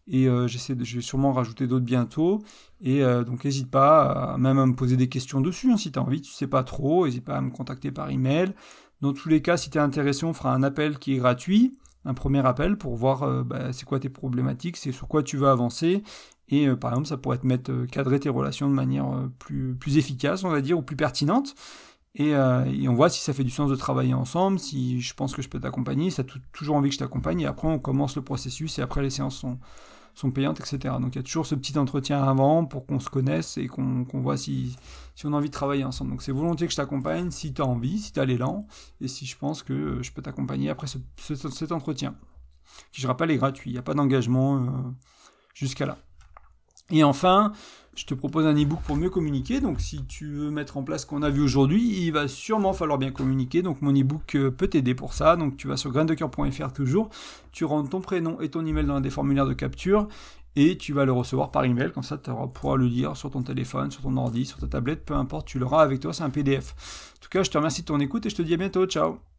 et j'essaie de, je vais sûrement rajouter d'autres bientôt. Et donc n'hésite pas même à me poser des questions dessus, hein, si tu as envie, tu sais pas trop, n'hésite pas à me contacter par email. Dans tous les cas, si tu es intéressé, on fera un appel qui est gratuit un premier appel pour voir euh, bah, c'est quoi tes problématiques, c'est sur quoi tu veux avancer. Et euh, par exemple, ça pourrait te mettre euh, cadrer tes relations de manière plus, plus efficace, on va dire, ou plus pertinente. Et, on voit si ça fait du sens de travailler ensemble, si je pense que je peux t'accompagner, si tu as toujours envie que je t'accompagne. Et après, on commence le processus et après, les séances sont, sont payantes, etc. Donc il y a toujours ce petit entretien avant pour qu'on se connaisse et qu'on voit si, si on a envie de travailler ensemble. Donc c'est volontiers que je t'accompagne si tu as envie, si tu as l'élan et si je pense que je peux t'accompagner après ce, cet entretien. Qui je rappelle est gratuit, il n'y a pas d'engagement euh, jusqu'à là. Et enfin, je te propose un e-book pour mieux communiquer. Donc, si tu veux mettre en place ce qu'on a vu aujourd'hui, il va sûrement falloir bien communiquer. Donc, mon e-book euh, peut t'aider pour ça. Donc, tu vas sur graindecoeur.fr toujours. Tu rentres ton prénom et ton email dans des formulaires de capture et tu vas le recevoir par email. Comme ça, tu pourras le lire sur ton téléphone, sur ton ordi, sur ta tablette, peu importe. Tu l'auras avec toi. C'est un PDF. En tout cas, je te remercie de ton écoute et je te dis à bientôt. Ciao